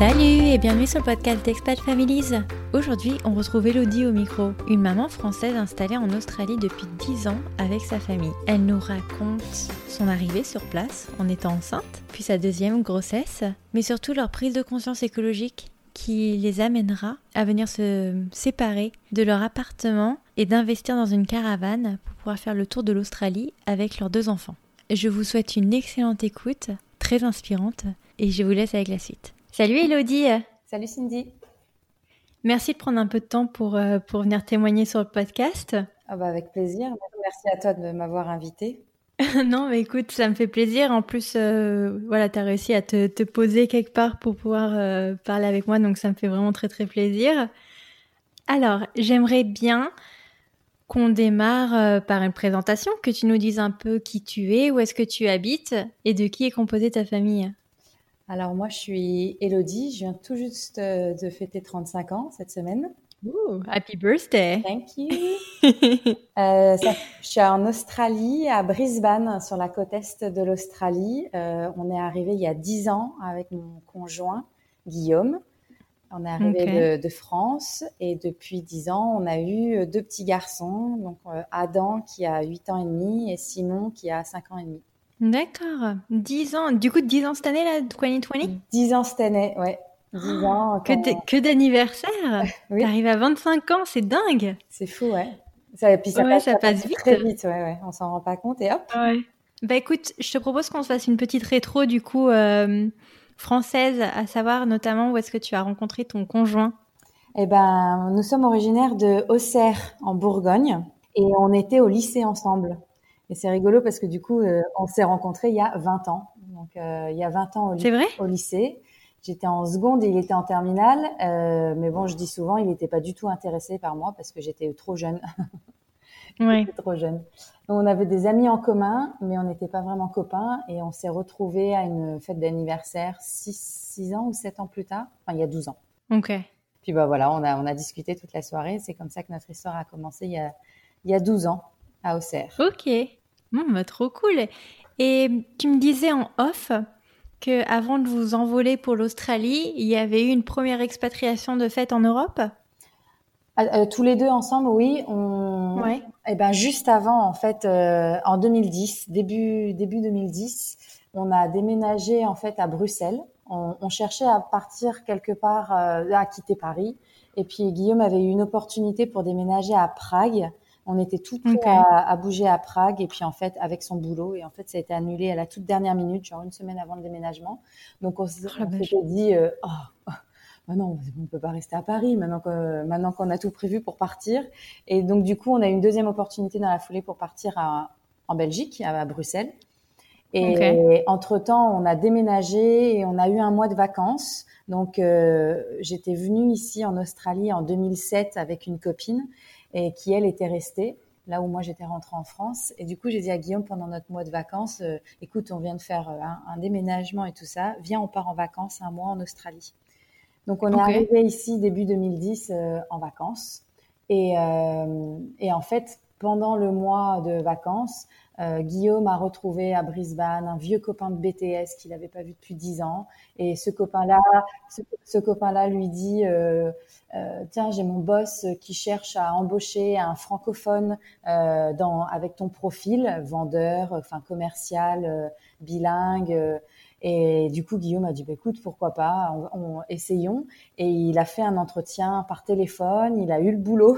Salut et bienvenue sur le podcast d'Expat Families. Aujourd'hui, on retrouve Elodie au micro, une maman française installée en Australie depuis 10 ans avec sa famille. Elle nous raconte son arrivée sur place en étant enceinte, puis sa deuxième grossesse, mais surtout leur prise de conscience écologique qui les amènera à venir se séparer de leur appartement et d'investir dans une caravane pour pouvoir faire le tour de l'Australie avec leurs deux enfants. Je vous souhaite une excellente écoute, très inspirante, et je vous laisse avec la suite. Salut Elodie Salut Cindy Merci de prendre un peu de temps pour, euh, pour venir témoigner sur le podcast. Ah bah avec plaisir. Merci à toi de m'avoir invité. non, mais écoute, ça me fait plaisir. En plus, euh, voilà, tu as réussi à te, te, poser quelque part pour pouvoir euh, parler avec moi, donc ça me fait vraiment très très plaisir. Alors, j'aimerais bien qu'on démarre par une présentation, que tu nous dises un peu qui tu es, où est-ce que tu habites et de qui est composée ta famille. Alors moi, je suis Elodie, je viens tout juste euh, de fêter 35 ans cette semaine. Ooh, happy birthday! Thank you! euh, ça, je suis en Australie, à Brisbane, sur la côte est de l'Australie. Euh, on est arrivé il y a 10 ans avec mon conjoint Guillaume. On est arrivé okay. de, de, France et depuis 10 ans, on a eu deux petits garçons, donc Adam qui a 8 ans et demi et Simon qui a 5 ans et demi. D'accord. 10 ans. Du coup, 10 ans cette année, là, 2020 10 ans cette année, ouais. 10 ans. Quand... Que d'anniversaire oui. T'arrives à 25 ans, c'est dingue C'est fou, ouais. Ça, puis ça, ouais, passe, ça, ça passe, vite. Très vite, ouais, ouais. On s'en rend pas compte et hop. Ouais. Bah écoute, je te propose qu'on se fasse une petite rétro, du coup, euh, française, à savoir notamment où est-ce que tu as rencontré ton conjoint? Eh ben, nous sommes originaires de Auxerre, en Bourgogne, et on était au lycée ensemble. Et c'est rigolo parce que du coup, euh, on s'est rencontrés il y a 20 ans. Donc, euh, il y a 20 ans au, vrai? au lycée. J'étais en seconde et il était en terminale. Euh, mais bon, je dis souvent, il n'était pas du tout intéressé par moi parce que j'étais trop jeune. oui. trop jeune. Donc, on avait des amis en commun, mais on n'était pas vraiment copains. Et on s'est retrouvés à une fête d'anniversaire 6, ans ou 7 ans plus tard. Enfin, il y a 12 ans. OK. Puis bah voilà, on a, on a discuté toute la soirée. C'est comme ça que notre histoire a commencé il y a, il y a 12 ans à Auxerre. Ok. Bah, trop cool. Et tu me disais en off que avant de vous envoler pour l'Australie, il y avait eu une première expatriation de fait en Europe? Euh, tous les deux ensemble, oui. On... Ouais. Et ben juste avant, en fait, euh, en 2010, début début 2010, on a déménagé en fait à Bruxelles. On, on cherchait à partir quelque part, euh, à quitter Paris. Et puis Guillaume avait eu une opportunité pour déménager à Prague. On était tout prêts Ok. à, à bouger à Prague et puis en fait avec son boulot et en fait ça a été annulé à la toute dernière minute, genre une semaine avant le déménagement. Donc on, Oh s'était dit, euh, oh, oh, non, on peut pas rester à Paris maintenant que maintenant qu'on a tout prévu pour partir. Et donc du coup on a eu une deuxième opportunité dans la foulée pour partir à- en Belgique, à, à Bruxelles. Et entre temps on a déménagé et on a eu un mois de vacances. Donc euh, j'étais venue ici en Australie en 2007 avec une copine et qui elle était restée là où moi j'étais rentrée en France. Et du coup, j'ai dit à Guillaume pendant notre mois de vacances, euh, écoute, on vient de faire euh, un, un, déménagement et tout ça, viens, on part en vacances un mois en Australie. Donc on est arrivé ici début 2010 euh, en vacances. Et, euh, et en fait, pendant le mois de vacances, euh, Guillaume a retrouvé à Brisbane un vieux copain de BTS qu'il n'avait pas vu depuis dix ans. Et ce copain-là, ce, ce copain-là lui dit euh, euh, tiens, j'ai mon boss qui cherche à embaucher un francophone euh, dans, avec ton profil, vendeur, enfin commercial, euh, bilingue. et du coup, Guillaume a dit, bah, écoute, pourquoi pas, on, on- essayons. Et il a fait un entretien par téléphone, il a eu le boulot.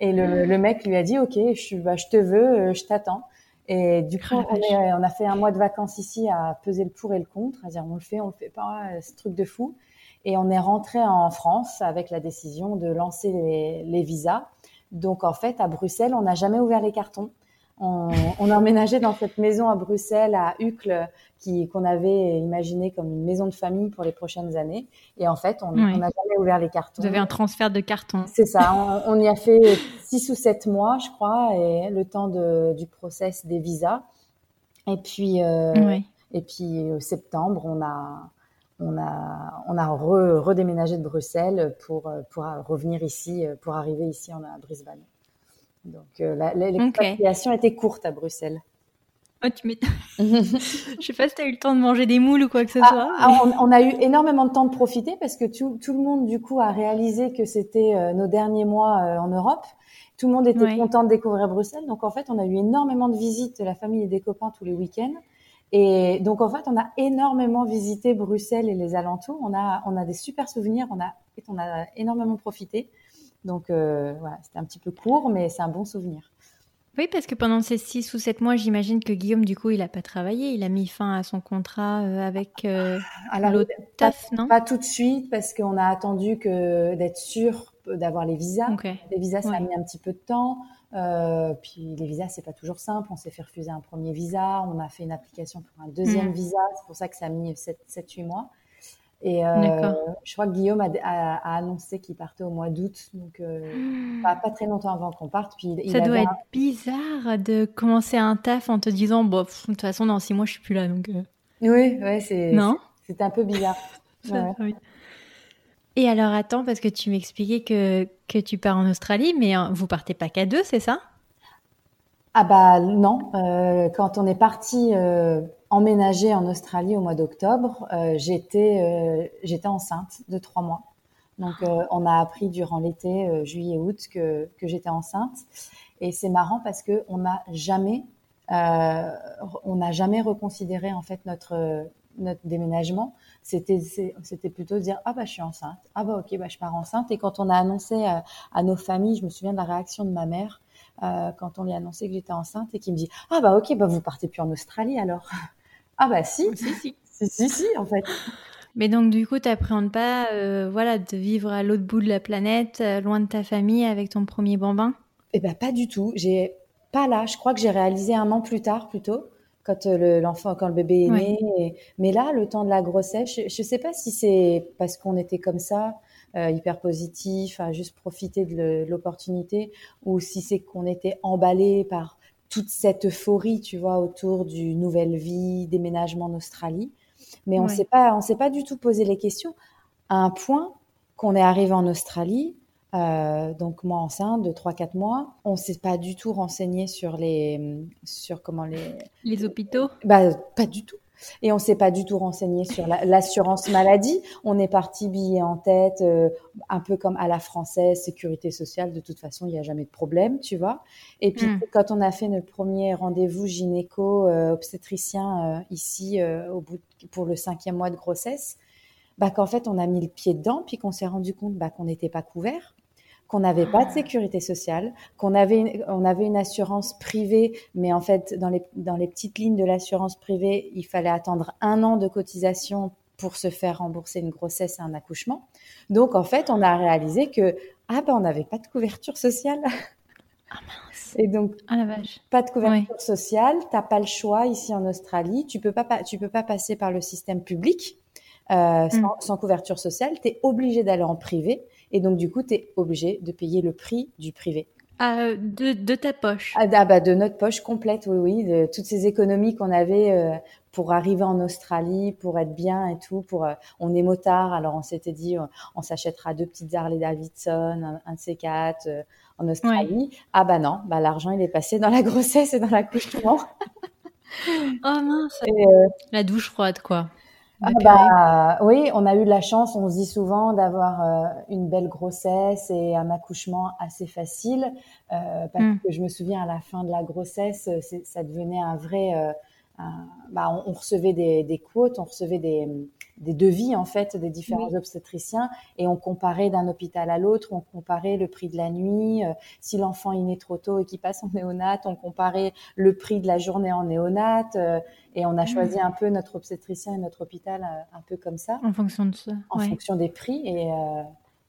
Et le, le mec lui a dit, ok, je, bah, je te veux, je t'attends. Et du coup, la on, vache. est- on a fait un mois de vacances ici à peser le pour et le contre, à dire on le fait, on le fait pas, euh, ce truc de fou. Et on est rentré en France avec la décision de lancer les, les visas. Donc en fait, à Bruxelles, on n'a jamais ouvert les cartons. On, on a emménagé dans cette maison à Bruxelles, à Uccle, qui qu'on avait imaginé comme une maison de famille pour les prochaines années. Et en fait, on n'a jamais ouvert les cartons. Vous avez un transfert de carton. C'est ça. On, on y a fait six ou sept mois, je crois, et le temps de, du process des visas. Et puis, euh, et puis au septembre, on a, on a, on a re- redéménagé de Bruxelles pour, pour revenir ici, pour arriver ici en, à Brisbane. Donc, euh, l'expatriation était courte à Bruxelles. Oh, tu Je sais pas si tu as eu le temps de manger des moules ou quoi que ce ah, soit. Ah, on, a eu énormément de temps de profiter parce que tout, tout le monde, du coup, a réalisé que c'était euh, nos derniers mois euh, en Europe. Tout le monde était content de découvrir Bruxelles. Donc, en fait, on a eu énormément de visites de la famille et des copains tous les week-ends. Et donc, en fait, on a énormément visité Bruxelles et les alentours. On a, on a des super souvenirs. On a, on a énormément profité. Donc, euh, voilà, c'était un petit peu court, mais c'est un bon souvenir. Oui, parce que pendant ces six ou sept mois, j'imagine que Guillaume, du coup, il n'a pas travaillé. Il a mis fin à son contrat euh, avec euh, l'autre taf, non? Pas tout de suite, parce qu'on a attendu que d'être sûr d'avoir les visas. Les visas, ça a mis un petit peu de temps. Euh, puis les visas, c'est pas toujours simple. On s'est fait refuser un premier visa. On a fait une application pour un deuxième hmm. visa. C'est pour ça que ça a mis 7-8 mois. Et euh, je crois que Guillaume a, annoncé qu'il partait au mois d'août, donc euh, hmm. pas, très longtemps avant qu'on parte. Puis ça doit être bizarre de commencer un taf en te disant, bon, de toute façon, dans six mois, je suis plus là. Donc, euh. Oui, ouais, c'est c'est un peu bizarre. Et alors, attends, parce que tu m'expliquais que, que tu pars en Australie, mais vous partez pas qu'à deux, c'est ça? Ah bah non, quand on est parti emménagé en Australie au mois d'octobre, euh, j'étais euh, j'étais enceinte de trois mois. Donc euh, on a appris durant l'été juillet-août que, que j'étais enceinte et c'est marrant parce que on n'a jamais jamais reconsidéré en fait notre notre déménagement. C'était c'était plutôt de dire ah bah je suis enceinte ah bah ok bah je pars enceinte et quand on a annoncé à, à nos familles, je me souviens de la réaction de ma mère quand on lui a annoncé que j'étais enceinte et qui me dit ah bah ok bah vous partez plus en Australie alors ah bah si, si, si, si, si, en fait. Mais donc du coup, tu n'appréhendes pas euh, voilà, de vivre à l'autre bout de la planète, euh, loin de ta famille, avec ton premier bambin? Eh ben pas du tout. J'ai pas là. Je crois que j'ai réalisé un an plus tard plutôt, quand euh, l'enfant, quand le bébé est né. Mais là, le temps de la grossesse, je, ne sais pas si c'est parce qu'on était comme ça, hyper positif, à juste profiter de l'opportunité, ou si c'est qu'on était emballé par toute cette euphorie, tu vois, autour du nouvelle vie, déménagement en Australie. Mais on ne s'est pas, on s'est pas du tout posé les questions à un point qu'on est arrivé en Australie. Euh, donc moi enceinte de 3-4 mois, on s'est pas du tout renseigné sur les sur comment les les hôpitaux? Bah pas du tout. Et on s'est pas du tout renseigné sur l'assurance maladie. On est parti billet en tête, euh, un peu comme à la française, sécurité sociale. De toute façon, il n'y a jamais de problème, tu vois. Et puis hmm. quand on a fait notre premier rendez-vous gynéco euh, obstétricien euh, ici au bout pour le cinquième mois de grossesse, bah qu'en fait on a mis le pied dedans, puis qu'on s'est rendu compte bah, qu'on n'était pas couvert qu'on n'avait pas de sécurité sociale, qu'on avait une, on avait une assurance privée, mais en fait dans les dans les petites lignes de l'assurance privée, il fallait attendre un an de cotisation pour se faire rembourser une grossesse et un accouchement. Donc en fait, on a réalisé que ah ben on n'avait pas de couverture sociale. Ah mince. Et donc ah, la vache. pas de couverture sociale, t'as pas le choix ici en Australie, tu peux pas tu peux pas passer par le système public. Euh, sans, hmm. sans, couverture sociale, tu es obligé d'aller en privé. Et donc, du coup, tu es obligé de payer le prix du privé. Ah, de, de, ta poche ah, ah, bah, De notre poche complète, oui, oui. De toutes ces économies qu'on avait euh, pour arriver en Australie, pour être bien et tout. Pour, euh, on est motard, alors on s'était dit, on, s'achètera deux petites Harley Davidson, un, de ces quatre en Australie. Ah bah non, bah, l'argent, il est passé dans la grossesse et dans l'accouchement. oh mince La douche froide, quoi. Ah bah, oui, on a eu la chance, on se dit souvent, d'avoir euh, une belle grossesse et un accouchement assez facile. Euh, parce hmm. que je me souviens à la fin de la grossesse, ça devenait un vrai. Euh, bah, on, recevait des, des, quotes, on recevait des, des devis en fait des différents obstétriciens et on comparait d'un hôpital à l'autre, on comparait le prix de la nuit, euh, si l'enfant est né trop tôt et qu'il passe en néonate, on comparait le prix de la journée en néonate euh, et on a mmh. choisi un peu notre obstétricien et notre hôpital euh, un peu comme ça. En fonction de ça. En fonction des prix et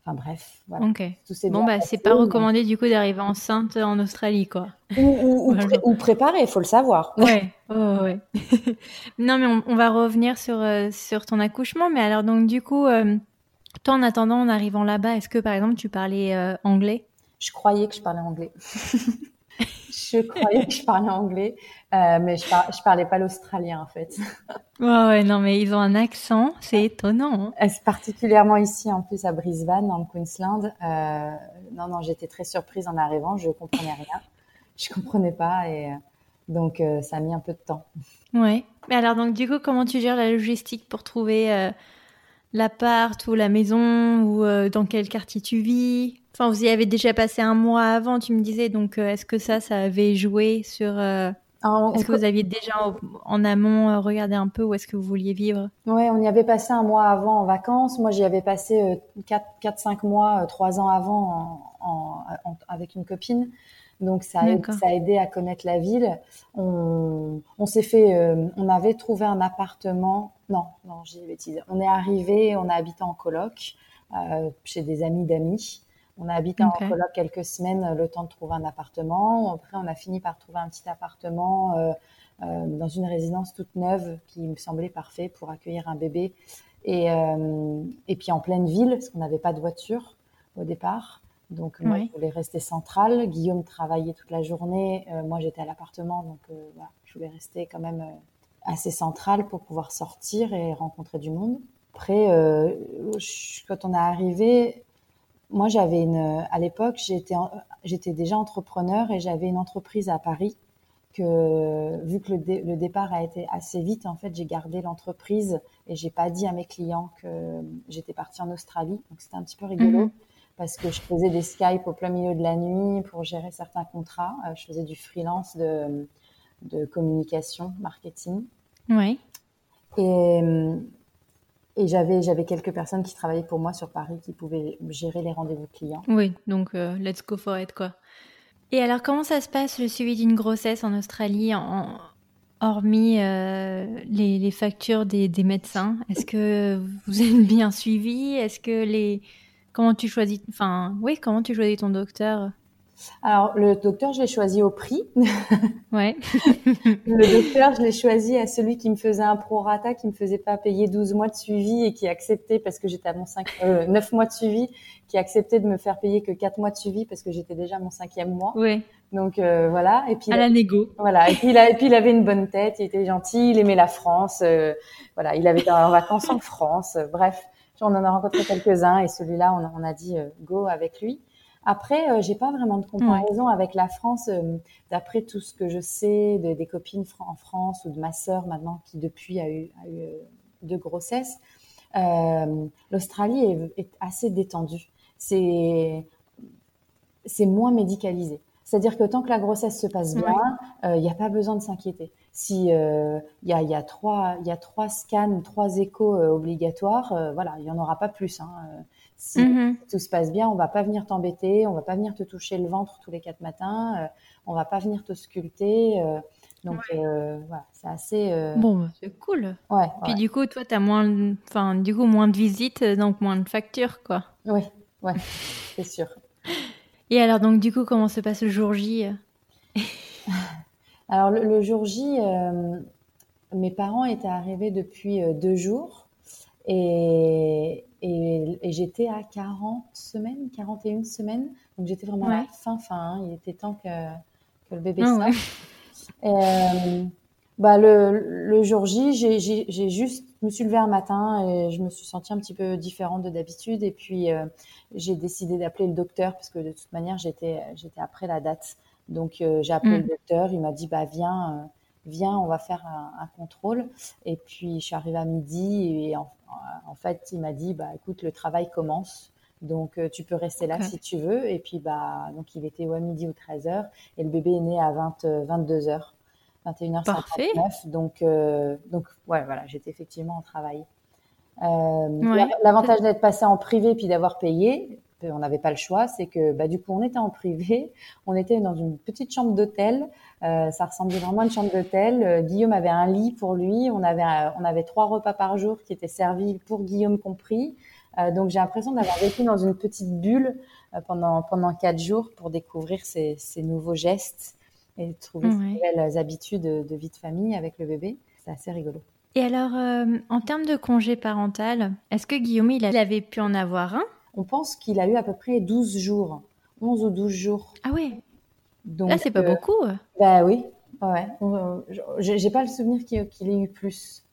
Enfin bref, voilà. Ok. bon bah c'est pas recommandé du coup d'arriver enceinte en Australie quoi. Ou, ou, préparer, il faut le savoir. Ouais. ouais. non mais on, va revenir sur euh, sur ton accouchement. Mais alors donc du coup, euh, toi en attendant en arrivant là-bas, est-ce que par exemple tu parlais euh, anglais? Je croyais que je parlais anglais. je croyais que je parlais anglais, euh, mais je, je parlais pas l'australien en fait. ouais, non, mais ils ont un accent, c'est étonnant. Hein. C'est particulièrement ici, en plus à Brisbane, dans le Queensland. Euh, non, non, j'étais très surprise en arrivant, je comprenais rien, je comprenais pas et Donc, euh, ça a mis un peu de temps. Ouais. Mais alors, donc, du coup, comment tu gères la logistique pour trouver euh, l'appart ou la maison ou euh, dans quel quartier tu vis? Enfin, vous y avez déjà passé un mois avant, tu me disais. Donc, est-ce que ça, ça avait joué sur est-ce que vous aviez déjà en amont regardé un peu où est-ce que vous vouliez vivre? Oui, on y avait passé un mois avant en vacances. Moi, j'y avais passé 4-5 mois, 3 ans avant en, avec une copine. Donc ça a, ça a aidé à connaître la ville. On, on s'est fait, euh, on avait trouvé un appartement. Non, non, j'ai bêtise. On est arrivé, on a habité en coloc euh, chez des amis d'amis. On a habité en coloc quelques semaines, le temps de trouver un appartement. Après, on a fini par trouver un petit appartement euh, euh dans une résidence toute neuve qui me semblait parfait pour accueillir un bébé. Et, euh, et puis en pleine ville, parce qu'on n'avait pas de voiture au départ. Donc moi, je voulais rester centrale. Guillaume travaillait toute la journée. Euh, moi, j'étais à l'appartement, donc euh, voilà, je voulais rester quand même euh, assez centrale pour pouvoir sortir et rencontrer du monde. Après, quand on est arrivé, moi, j'avais une, à l'époque, j'étais, j'étais déjà entrepreneur et j'avais une entreprise à Paris. Que vu que le, départ a été assez vite, en fait, j'ai gardé l'entreprise et j'ai pas dit à mes clients que j'étais partie en Australie. Donc c'était un petit peu rigolo. Mhm parce que je faisais des Skype au plein milieu de la nuit pour gérer certains contrats. Euh, je faisais du freelance de, de communication, marketing. Oui. Et, et j'avais, j'avais quelques personnes qui travaillaient pour moi sur Paris qui pouvaient gérer les rendez-vous clients. Oui, donc euh, let's go for it, quoi. Et alors, comment ça se passe le suivi d'une grossesse en Australie, en, hormis euh, les, factures des, des médecins? Est-ce que vous êtes bien suivi? Est-ce que les Comment tu choisis, enfin, oui, comment tu choisis ton docteur? Alors, le docteur, je l'ai choisi au prix. Ouais. le docteur, je l'ai choisi à celui qui me faisait un prorata, qui me faisait pas payer 12 mois de suivi et qui acceptait, parce que j'étais à mon 5, euh, 9 mois de suivi, qui acceptait de me faire payer que 4 mois de suivi parce que j'étais déjà à mon cinquième mois. Oui. Donc, euh, voilà. Et puis, à la négo. Voilà. Et puis, il a, et puis, il avait une bonne tête, il était gentil, il aimait la France. Euh, voilà. Il avait été en vacances en France. bref on en a rencontré quelques-uns et celui-là, on, a dit euh, go avec lui. Après, euh, j'ai pas vraiment de comparaison avec la France. Euh, d'après tout ce que je sais de, des copines en France ou de ma sœur maintenant qui depuis a eu, a eu deux grossesses, l'Australie est, est, assez détendue. C'est c'est moins médicalisé. C'est-à-dire que tant que la grossesse se passe bien, il n'y a pas besoin de s'inquiéter si il euh, y, a, y, a trois il y a trois scans, trois échos euh, obligatoires, euh, voilà, il y en aura pas plus. Hein. Si mm-hmm. tout se passe bien, on va pas venir t'embêter, on va pas venir te toucher le ventre tous les quatre matins, on va pas venir te sculpter. donc voilà, c'est assez. Bon, bah, c'est cool. Ouais. Puis du coup, toi, tu as moins, enfin, du coup, moins de visites, donc moins de factures, quoi. Oui, ouais, c'est sûr. Et alors, donc, du coup, comment se passe le jour J Alors le, jour J, euh, mes parents étaient arrivés depuis euh, deux jours et, et, j'étais à 40 semaines, 41 semaines. Donc j'étais vraiment à la fin fin. Hein. Il était temps que, que le bébé ah, sorte. Euh, bah le, le jour J, j'ai juste, je me suis levée un matin et je me suis sentie un petit peu différente de d'habitude. Et puis j'ai décidé d'appeler le docteur parce que de toute manière j'étais j'étais après la date. Donc euh, j'ai appelé le mm. docteur, il m'a dit bah viens, euh, viens, on va faire un, contrôle. Et puis je suis arrivée à midi et en, fait il m'a dit bah écoute le travail commence. Donc euh, tu peux rester là si tu veux. Et puis bah donc il était ou à midi ou 13 h et le bébé est né à 20 22 h 21h59. Donc donc ouais voilà j'étais effectivement en travail. L'avantage d'être passé en privé puis d'avoir payé, on n'avait pas le choix, c'est que bah, du coup on était en privé, on était dans une petite chambre d'hôtel, euh, ça ressemblait vraiment à une chambre d'hôtel. Euh, Guillaume avait un lit pour lui, on avait on avait trois repas par jour qui étaient servis pour Guillaume compris. Euh, donc j'ai l'impression d'avoir vécu dans une petite bulle pendant pendant quatre jours pour découvrir ces, ces nouveaux gestes et trouver ces nouvelles habitudes de, vie de famille avec le bébé. C'est assez rigolo. Et alors, en termes de congé parental, est-ce que Guillaume, il avait pu en avoir un? On pense qu'il a eu à peu près 12 jours, 11 ou 12 jours. Ah ouais Donc, Là, c'est pas euh, beaucoup. Bah oui, ouais. J'ai pas le souvenir qu'il ait eu plus.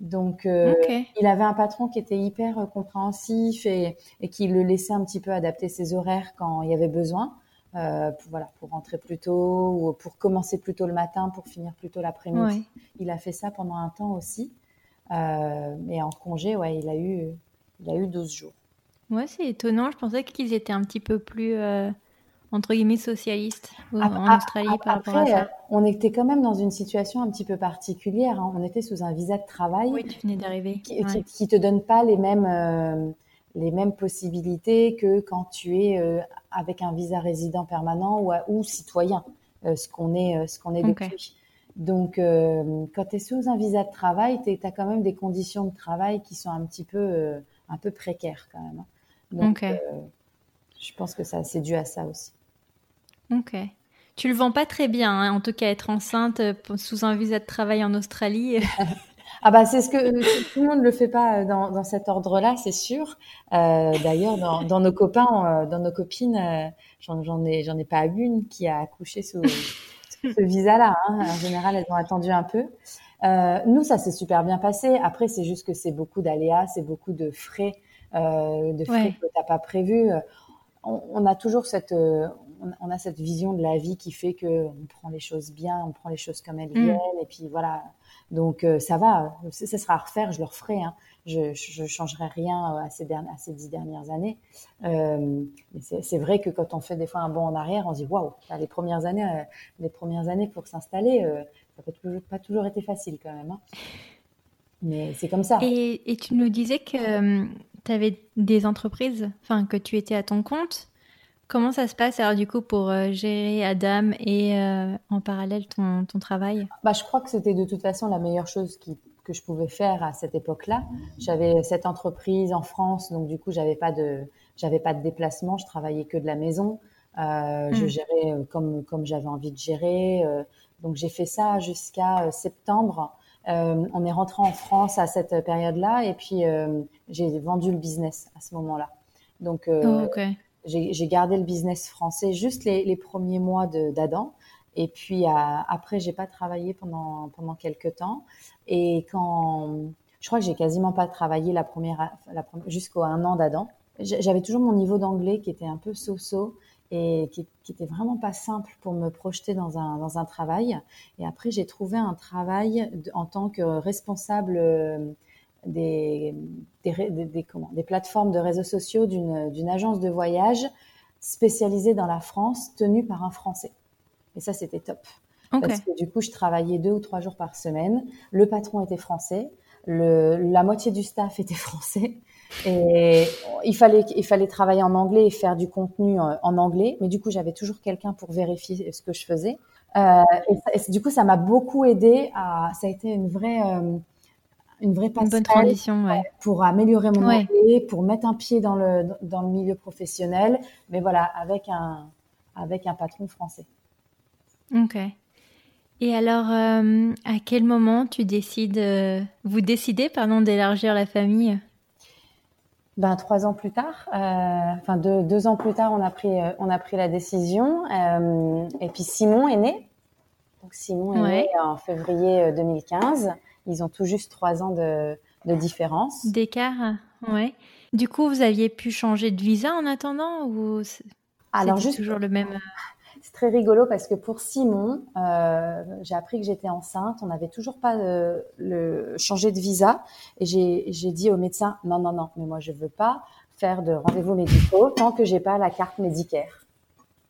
Donc, euh, il avait un patron qui était hyper compréhensif et, qui le laissait un petit peu adapter ses horaires quand il y avait besoin. euh, pour, voilà, pour rentrer plus tôt ou pour commencer plus tôt le matin, pour finir plus tôt l'après-midi. Il a fait ça pendant un temps aussi. Euh, et en congé, ouais, il a eu, il a eu 12 jours. Ouais, c'est étonnant. Je pensais qu'ils étaient un petit peu plus, euh, entre guillemets, socialistes en Australie par rapport à ça. On était quand même dans une situation un petit peu particulière. Hein. On était sous un visa de travail. Oui, tu venais d'arriver. Qui, ne te donne pas les mêmes les mêmes possibilités que quand tu es euh, avec un visa résident permanent ou, ou citoyen, euh, ce qu'on est, euh, ce qu'on est depuis. Donc, quand tu es sous un visa de travail, tu as quand même des conditions de travail qui sont un petit peu, un peu précaires quand même. Hein. Donc, je pense que ça, c'est dû à ça aussi. Ok. Tu le vends pas très bien, hein, en tout cas être enceinte sous un visa de travail en Australie. Ah bah c'est ce que tout le monde ne le fait pas euh, dans, dans cet ordre-là, c'est sûr. Euh, D'ailleurs, dans, dans, nos copains, euh, dans nos copines, euh, j'en ai j'en ai pas une qui a accouché sous, ce visa-là. Hein. En général, elles ont attendu un peu. Euh, nous, ça s'est super bien passé. Après, c'est juste que c'est beaucoup d'aléas, c'est beaucoup de frais, euh, de frais que t'as pas prévus. On, on, a toujours cette on, on, a cette vision de la vie qui fait que on prend les choses bien, on prend les choses comme elles mm. viennent, et puis voilà donc euh, ça va, ça sera à refaire, je le referai. Hein. Je ne changerai rien à ces, dernières, à ces dix dernières années. Euh, c'est vrai que quand on fait des fois un bond en arrière, on se dit waouh, les premières années, euh, les premières années pour s'installer, ça n'a pas toujours été facile quand même. Hein. Mais c'est comme ça. Et, et, tu nous disais que tu avais des entreprises, enfin que tu étais à ton compte. Comment ça se passe alors du coup pour euh, gérer Adam et euh, en parallèle ton, ton travail? Bah, Je crois que c'était de toute façon la meilleure chose qui, que je pouvais faire à cette époque-là. J'avais cette entreprise en France, donc du coup j'avais pas de j'avais pas de déplacement, je travaillais que de la maison. Euh, Je hmm. gérais comme comme j'avais envie de gérer. donc j'ai fait ça jusqu'à septembre. on est rentré en France à cette période-là et puis j'ai vendu le business à ce moment-là. Donc oh, j'ai gardé le business français juste les, premiers mois d'Adam. Et puis après, j'ai pas travaillé pendant pendant quelques temps. Et quand je crois que j'ai quasiment pas travaillé la première, jusqu'au un an d'Adam. J'avais toujours mon niveau d'anglais qui était un peu so-so et qui, qui était vraiment pas simple pour me projeter dans un dans un travail. Et après, j'ai trouvé un travail en tant que responsable euh, des, des, des, comment, des plateformes de réseaux sociaux d'une agence de voyage spécialisée dans la France, tenue par un Français. Et ça, c'était top. Parce que du coup, je travaillais deux ou trois jours par semaine. Le patron était français. Le, la moitié du staff était français. Et il fallait, il fallait travailler en anglais et faire du contenu en, anglais. Mais du coup, j'avais toujours quelqu'un pour vérifier ce que je faisais. Euh, et, du coup, ça m'a beaucoup aidé à, ça a été une vraie, euh, une vraie bonne transition ouais. pour améliorer mon anglais, pour mettre un pied dans le dans le milieu professionnel, mais voilà avec un avec un patron français. Ok. Et alors, euh, à quel moment tu décides, euh, vous décidez pardon d'élargir la famille? Ben trois ans plus tard, euh, enfin deux, deux, ans plus tard, on a pris on a pris la décision. et puis Simon est né. Donc Simon est né en février 2015. Ils ont tout juste trois ans de, de différence. D'écart, ouais. Du coup, vous aviez pu changer de visa en attendant ou alors juste toujours le même euh? C'est très rigolo parce que pour Simon, euh, j'ai appris que j'étais enceinte. On n'avait toujours pas euh, le changé de visa et j'ai dit au médecin non non non, mais moi je veux pas faire de rendez-vous médicaux tant que j'ai pas la carte médicaire.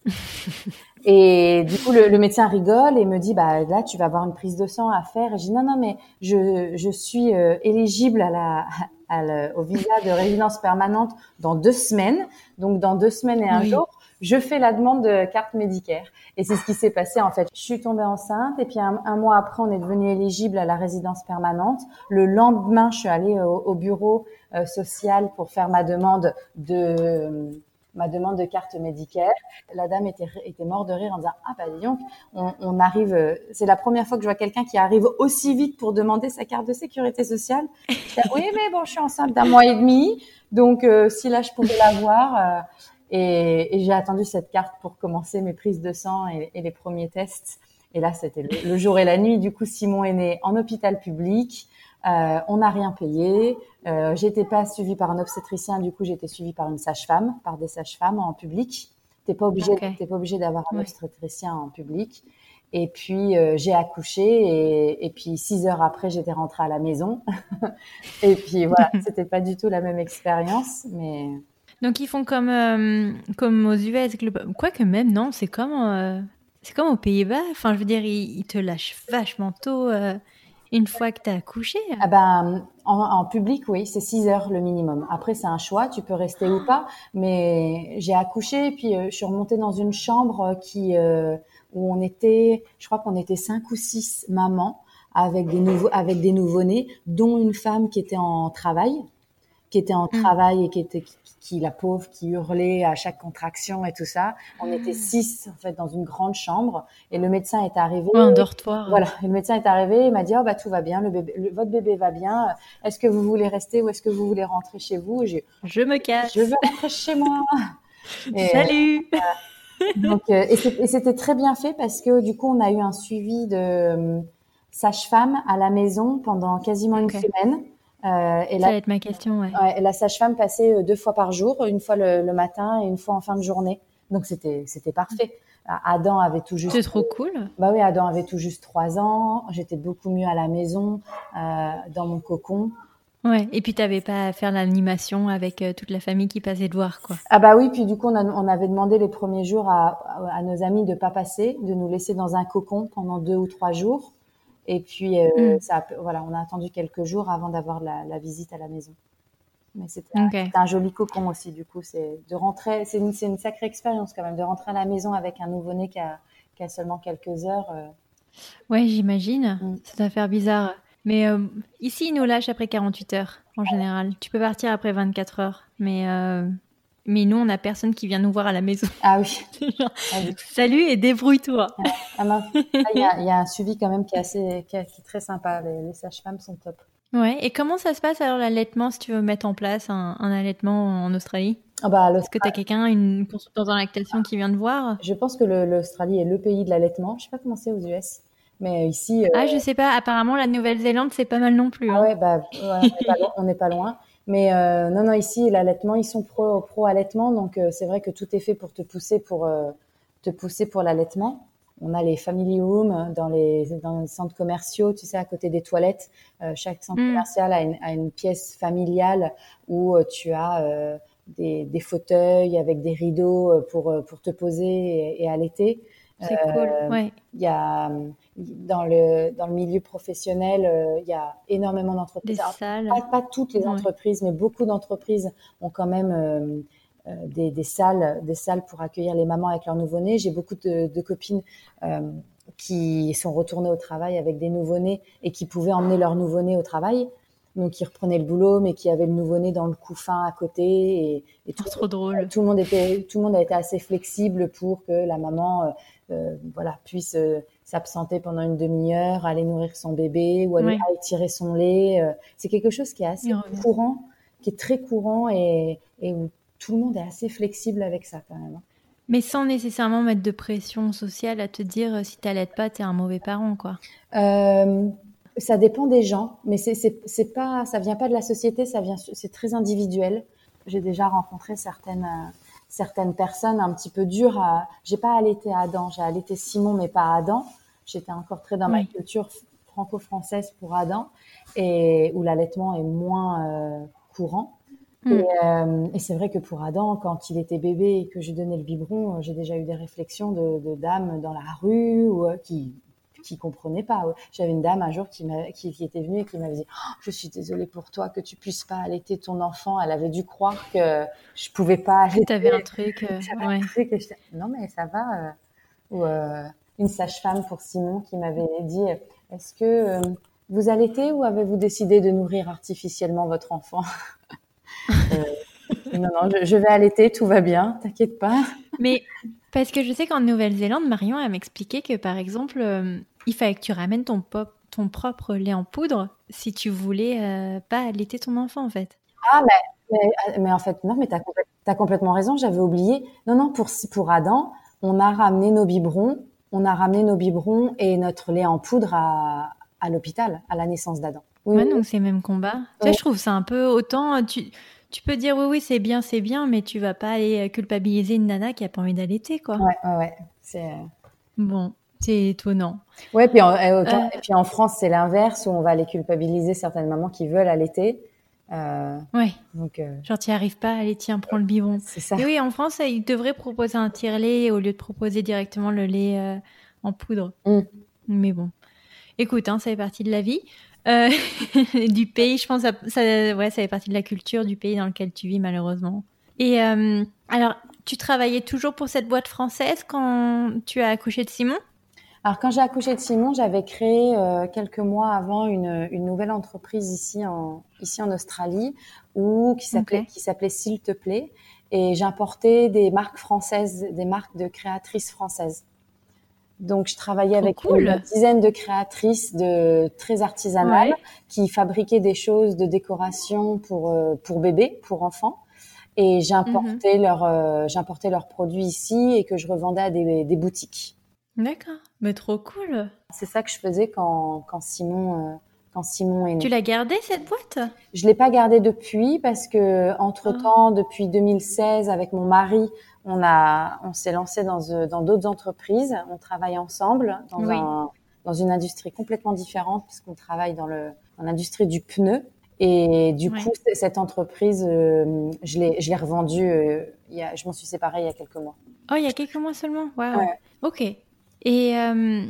Et du coup, le, médecin rigole et me dit, bah là, tu vas avoir une prise de sang à faire. Et je dis, non, non, mais je, je suis euh, éligible à la, à au visa de résidence permanente dans deux semaines. Donc, dans deux semaines et un jour, je fais la demande de carte médicaire. Et c'est ce qui s'est passé, en fait. Je suis tombée enceinte et puis un, mois après, on est devenu éligible à la résidence permanente. Le lendemain, je suis allée au, bureau euh, social pour faire ma demande de ma demande de carte médicale. La dame était, était morte de rire en disant ah bah dis donc on, on arrive euh, c'est la première fois que je vois quelqu'un qui arrive aussi vite pour demander sa carte de sécurité sociale. oui mais bon je suis enceinte d'un mois et demi donc euh, si là je pouvais l'avoir euh, et, et j'ai attendu cette carte pour commencer mes prises de sang et, les premiers tests. Et là, c'était le, jour et la nuit. Du coup, Simon est né en hôpital public. Euh, on n'a rien payé. Euh, j'étais pas suivie par un obstétricien, du coup j'étais suivie par une sage-femme, par des sages-femmes en public. T'es pas obligé, t'es pas obligé d'avoir un obstétricien en public. Et puis euh, j'ai accouché et, et, puis six heures après j'étais rentrée à la maison. et puis voilà, c'était pas du tout la même expérience, mais. Donc ils font comme euh, comme aux US, quoique même non, c'est comme c'est comme aux Pays-Bas. Enfin je veux dire ils, te lâchent vachement tôt une fois que tu as accouché. Ah ben en, public oui, c'est 6 heures le minimum. Après c'est un choix, tu peux rester ou pas. Mais j'ai accouché et puis je suis remontée dans une chambre qui où on était, je crois qu'on était cinq ou six mamans avec des nouveaux, avec des nouveau-nés, dont une femme qui était en travail, qui était en mm. travail et qui était, qui, la pauvre, qui hurlait à chaque contraction et tout ça. On était mm. six, en fait, dans une grande chambre. Et le médecin est arrivé. un dortoir. Voilà. Et le médecin est arrivé et m'a dit, oh, bah, tout va bien, le bébé, votre bébé va bien. Est-ce que vous voulez rester ou est-ce que vous voulez rentrer chez vous? Je me cache. Je veux rentrer chez moi. Salut! Donc, euh, et c'était très bien fait parce que du coup, on a eu un suivi de euh, sage-femme à la maison pendant quasiment une semaine. Euh, et Ça va être ma question, ouais. ouais la sage-femme passait euh, deux fois par jour, une fois le, le, matin et une fois en fin de journée. Donc c'était c'était parfait. Adam avait tout juste. C'est trop cool. Bah oui, Adam avait tout juste trois ans. J'étais beaucoup mieux à la maison, euh, dans mon cocon. Ouais, et puis tu n'avais pas à faire l'animation avec euh, toute la famille qui passait de voir, quoi. Ah bah oui, puis du coup, on, on avait demandé les premiers jours à, à, nos amis de pas passer, de nous laisser dans un cocon pendant deux ou trois jours. Et puis, euh, mm. ça, voilà, on a attendu quelques jours avant d'avoir la, la, visite à la maison. Mais c'était un, joli cocon aussi, du coup. C'est de rentrer, c'est une, une, sacrée expérience quand même, de rentrer à la maison avec un nouveau-né qui a, qui a seulement quelques heures. Euh. Ouais, j'imagine. Mm. Ça doit faire bizarre. Mais euh, ici, ils nous lâchent après 48 heures, en général. Tu peux partir après 24 heures. Mais, euh, mais nous, on n'a personne qui vient nous voir à la maison. Ah oui. Ah Salut et débrouille-toi. Ah, il y, a un suivi quand même qui est, assez, qui est, très sympa. Les, sages-femmes sont top. Ouais. Et comment ça se passe alors l'allaitement si tu veux mettre en place un, allaitement en Australie? Ah bah, Est-ce que tu as quelqu'un, une consultante en lactation qui vient te voir? Je pense que l'Australie est le pays de l'allaitement. Je sais pas comment c'est aux US. Mais ici. Ah, je sais pas. Apparemment, la Nouvelle-Zélande, c'est pas mal non plus. Ah hein. ouais, bah, on n'est pas, loin. Mais euh, non, non, ici, l'allaitement, ils sont pro, pro allaitement, donc euh, c'est vrai que tout est fait pour te pousser pour euh, te pousser pour l'allaitement. On a les family rooms dans les dans les centres commerciaux, tu sais, à côté des toilettes. chaque centre mm. commercial a une, a une, pièce familiale où tu as des, des, fauteuils avec des rideaux pour pour te poser et, et allaiter. C'est cool. Ouais. Il y a dans le, dans le milieu professionnel, euh, il y a énormément d'entreprises. Pas, pas, toutes les entreprises, mais beaucoup d'entreprises ont quand même euh, euh, des, des, salles, des salles pour accueillir les mamans avec leurs nouveau-nés. J'ai beaucoup de, de copines qui sont retournées au travail avec des nouveau-nés et qui pouvaient emmener leur nouveau-né au travail. Donc, qui reprenaient le boulot, mais qui avaient le nouveau-né dans le couffin à côté. Et, et tout, trop drôle. Tout le monde était, tout le monde a été assez flexible pour que la maman, voilà, puisse s'absenter pendant une demi-heure, aller nourrir son bébé ou aller, tirer son lait. Euh, c'est quelque chose qui est assez courant, qui est très courant et, où tout le monde est assez flexible avec ça quand même. Hein. Mais sans nécessairement mettre de pression sociale à te dire euh, si tu n'allaites pas, tu es un mauvais parent, quoi. Euh, ça dépend des gens, mais c'est, c'est, pas, ça vient pas de la société, ça vient, c'est très individuel. J'ai déjà rencontré certaines, certaines personnes un petit peu dures à. J'ai pas allaité Adam, j'ai allaité Simon, mais pas Adam. J'étais encore très dans ma culture franco-française pour Adam et où l'allaitement est moins euh, courant. Et, euh, et c'est vrai que pour Adam, quand il était bébé et que j'ai donné le biberon, j'ai déjà eu des réflexions de, de dames dans la rue ou euh, qui qui comprenaient pas. J'avais une dame un jour qui, qui, qui était venue et qui m'avait dit oh, Je suis désolée pour toi que tu puisses pas allaiter ton enfant. Elle avait dû croire que je pouvais pas allaiter. Tu avais un truc. Euh, ouais. un truc et non, mais ça va. Euh, ou euh, une sage-femme pour Simon qui m'avait dit Est-ce que vous allaitez ou avez-vous décidé de nourrir artificiellement votre enfant Non, non, je, je vais allaiter, tout va bien, t'inquiète pas. Mais parce que je sais qu'en Nouvelle-Zélande, Marion a m'expliqué que par exemple, il fallait que tu ramènes ton, pop, ton propre lait en poudre si tu voulais euh, pas allaiter ton enfant, en fait. Ah, mais, mais, en fait, non, mais tu as, complètement raison, j'avais oublié. Non, non, pour, pour Adam, on a ramené nos biberons, on a ramené nos biberons et notre lait en poudre à, à l'hôpital, à la naissance d'Adam. Oui, donc c'est le même combat. Je trouve ça un peu autant. Tu, tu peux dire oui, oui, c'est bien, c'est bien, mais tu vas pas aller culpabiliser une nana qui a pas envie d'allaiter, quoi. Ouais, ouais, ouais. C'est. Bon, c'est étonnant. Ouais, puis en, et puis en France, c'est l'inverse où on va les culpabiliser certaines mamans qui veulent allaiter. Euh, ouais. Donc, euh... genre, tu arrives pas, allez, tiens, prends le biberon. C'est ça. Et oui, en France, ils devraient proposer un tire-lait au lieu de proposer directement le lait euh, en poudre. Mm. Mais bon, écoute, hein, ça fait partie de la vie. Euh, du pays, je pense, ça, ça, ouais, ça fait partie de la culture du pays dans lequel tu vis, malheureusement. Et euh, alors, tu travaillais toujours pour cette boîte française quand tu as accouché de Simon? Alors quand j'ai accouché de Simon, j'avais créé euh, quelques mois avant une, une, nouvelle entreprise ici en ici en Australie où qui s'appelait qui s'appelait S'il te plaît et j'importais des marques françaises, des marques de créatrices françaises. Donc je travaillais avec une dizaine de créatrices de très artisanales qui fabriquaient des choses de décoration pour euh, pour bébés, pour enfants et j'importais mhm. leurs euh, j'importais leurs produits ici et que je revendais à des, des boutiques. D'accord, mais trop cool. C'est ça que je faisais quand, quand Simon euh, quand Simon est né. Tu l'as gardé cette boîte? Je l'ai pas gardée depuis parce que entre temps, ah. depuis 2016, avec mon mari, on a on s'est lancé dans euh, dans d'autres entreprises. On travaille ensemble dans un, dans une industrie complètement différente puisqu'on travaille dans le dans l'industrie du pneu. Et du coup, cette entreprise, euh, je l'ai je l'ai revendue. il y a, je m'en suis séparée il y a quelques mois. Oh, il y a quelques mois seulement? Wow. Ouais. Ok. Et euh,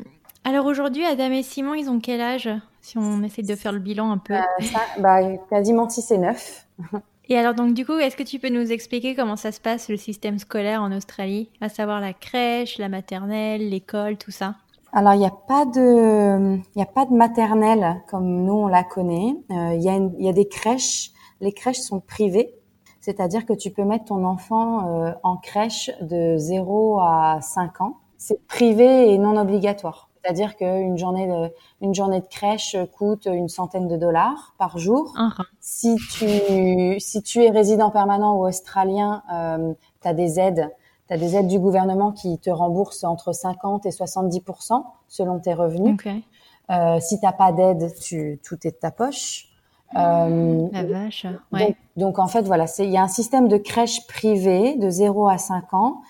alors aujourd'hui, Adam et Simon, ils ont quel âge Si on essaie de faire le bilan un peu? Euh, ça, bah, quasiment 6 et 9. Et alors donc du coup, est-ce que tu peux nous expliquer comment ça se passe le système scolaire en Australie, à savoir la crèche, la maternelle, l'école, tout ça Alors il n'y a pas de, il a pas de maternelle comme nous on la connaît. Euh, il y, a y a des crèches. Les crèches sont privées, c'est-à-dire que tu peux mettre ton enfant en crèche de 0 à 5 ans c'est privé et non obligatoire. C'est-à-dire qu'une journée de, une journée de crèche coûte une centaine de dollars par jour. Uh-huh. Si tu, si tu es résident permanent ou australien, euh, tu as des aides. Tu des aides du gouvernement qui te remboursent entre 50 et 70% selon tes revenus. Euh, si t'as pas d'aide, tu, tout est de ta poche. Euh, La vache. Ouais. Donc, donc, en fait, voilà, il y a un système de crèche privée de 0 à 5 ans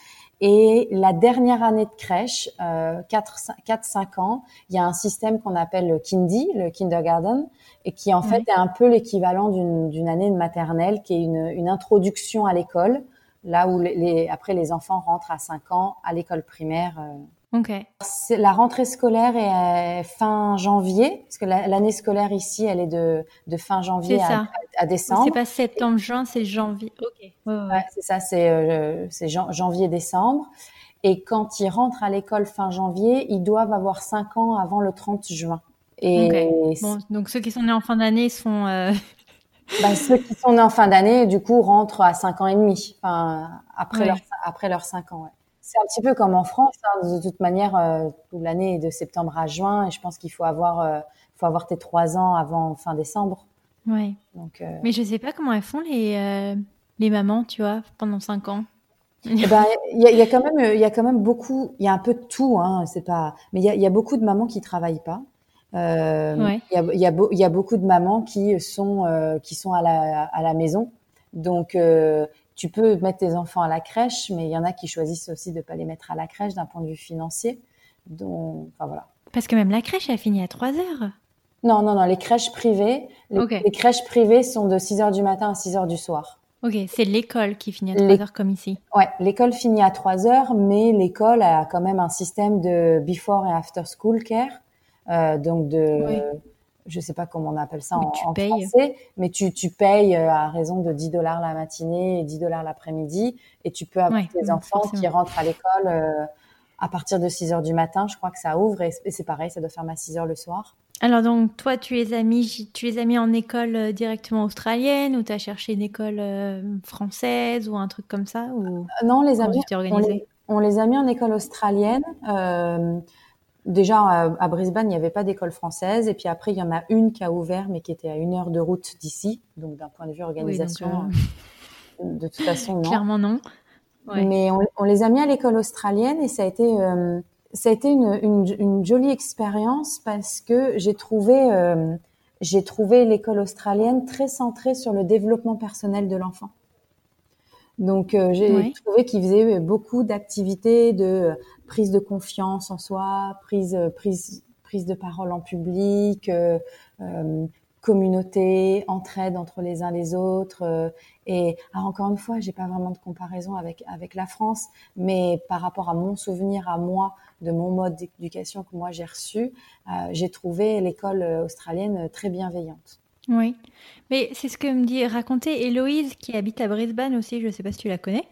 et la dernière année de crèche, euh, 4-5 ans, il y a un système qu'on appelle le Kindy, le kindergarten, et qui en fait est un peu l'équivalent d'une année de maternelle, qui est une, une introduction à l'école, là où les, après les enfants rentrent à 5 ans à l'école primaire. Euh, Okay. La rentrée scolaire est fin janvier, parce que l'année scolaire ici, elle est de, de fin janvier à, à, décembre. C'est pas septembre, juin, c'est janvier. Ok. Ouais, c'est ça, c'est euh, janvier, décembre. Et quand ils rentrent à l'école fin janvier, ils doivent avoir 5 ans avant le 30 juin. Et bon, donc ceux qui sont nés en fin d'année sont... Euh... Bah, ceux qui sont nés en fin d'année, du coup, rentrent à 5 ans et demi, enfin, après, leur, après leurs 5 ans. Ouais. C'est un petit peu comme en France. Hein. De toute manière, euh, l'année est de septembre à juin, et je pense qu'il faut avoir, euh, faut avoir tes trois ans avant fin décembre. Oui. Donc, euh... Mais je sais pas comment elles font les euh, les mamans, tu vois, pendant cinq ans. Eh ben, il y a, y a, quand même, il y a quand même beaucoup, il y a un peu de tout, hein. C'est pas, mais il y a, y a, beaucoup de mamans qui travaillent pas. Euh, il y, a, y, a y, a, beaucoup de mamans qui sont qui sont à la à la maison. Donc tu peux mettre tes enfants à la crèche, mais il y en a qui choisissent aussi de ne pas les mettre à la crèche d'un point de vue financier. Donc, enfin voilà. Parce que même la crèche, elle finit à 3 heures. Non, non, non, les crèches privées, les, crèches privées sont de 6 heures du matin à 6 heures du soir. Ok, c'est l'école qui finit à 3 heures comme ici. Ouais, l'école finit à 3 heures, mais l'école a quand même un système de before et after school care. Euh, donc de, je sais pas comment on appelle ça en, français, mais tu, tu payes euh, à raison de 10 dollars la matinée et 10 dollars l'après-midi, et tu peux avoir tes enfants qui rentrent à l'école euh, à partir de 6 heures du matin, je crois que ça ouvre, et, c'est pareil, ça doit fermer à 6 heures le soir. Alors donc, toi, tu les as mis, tu les as mis en école euh, directement australienne, ou tu as cherché une école française, ou un truc comme ça ou Non, les a mis, on, les, on les a mis en école australienne. Euh, déjà à, Brisbane, il n'y avait pas d'école française. Et puis après, il y en a une qui a ouvert, mais qui était à une heure de route d'ici. Donc d'un point de vue organisation, euh, de toute façon, non. Clairement non. Mais on, les a mis à l'école australienne et ça a été, euh, ça a été une, une, une jolie expérience parce que j'ai trouvé, euh, j'ai trouvé l'école australienne très centrée sur le développement personnel de l'enfant. Donc euh, j'ai trouvé qu'ils faisaient beaucoup d'activités de prise de confiance en soi, prise prise prise de parole en public, euh, euh, communauté, entraide entre les uns les autres. et encore une fois, j'ai pas vraiment de comparaison avec avec la France, mais par rapport à mon souvenir à moi de mon mode d'éducation que moi j'ai reçu, j'ai trouvé l'école australienne très bienveillante. Oui, mais c'est ce que me dit raconter Héloïse qui habite à Brisbane aussi. Je ne sais pas si tu la connais,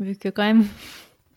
vu que quand même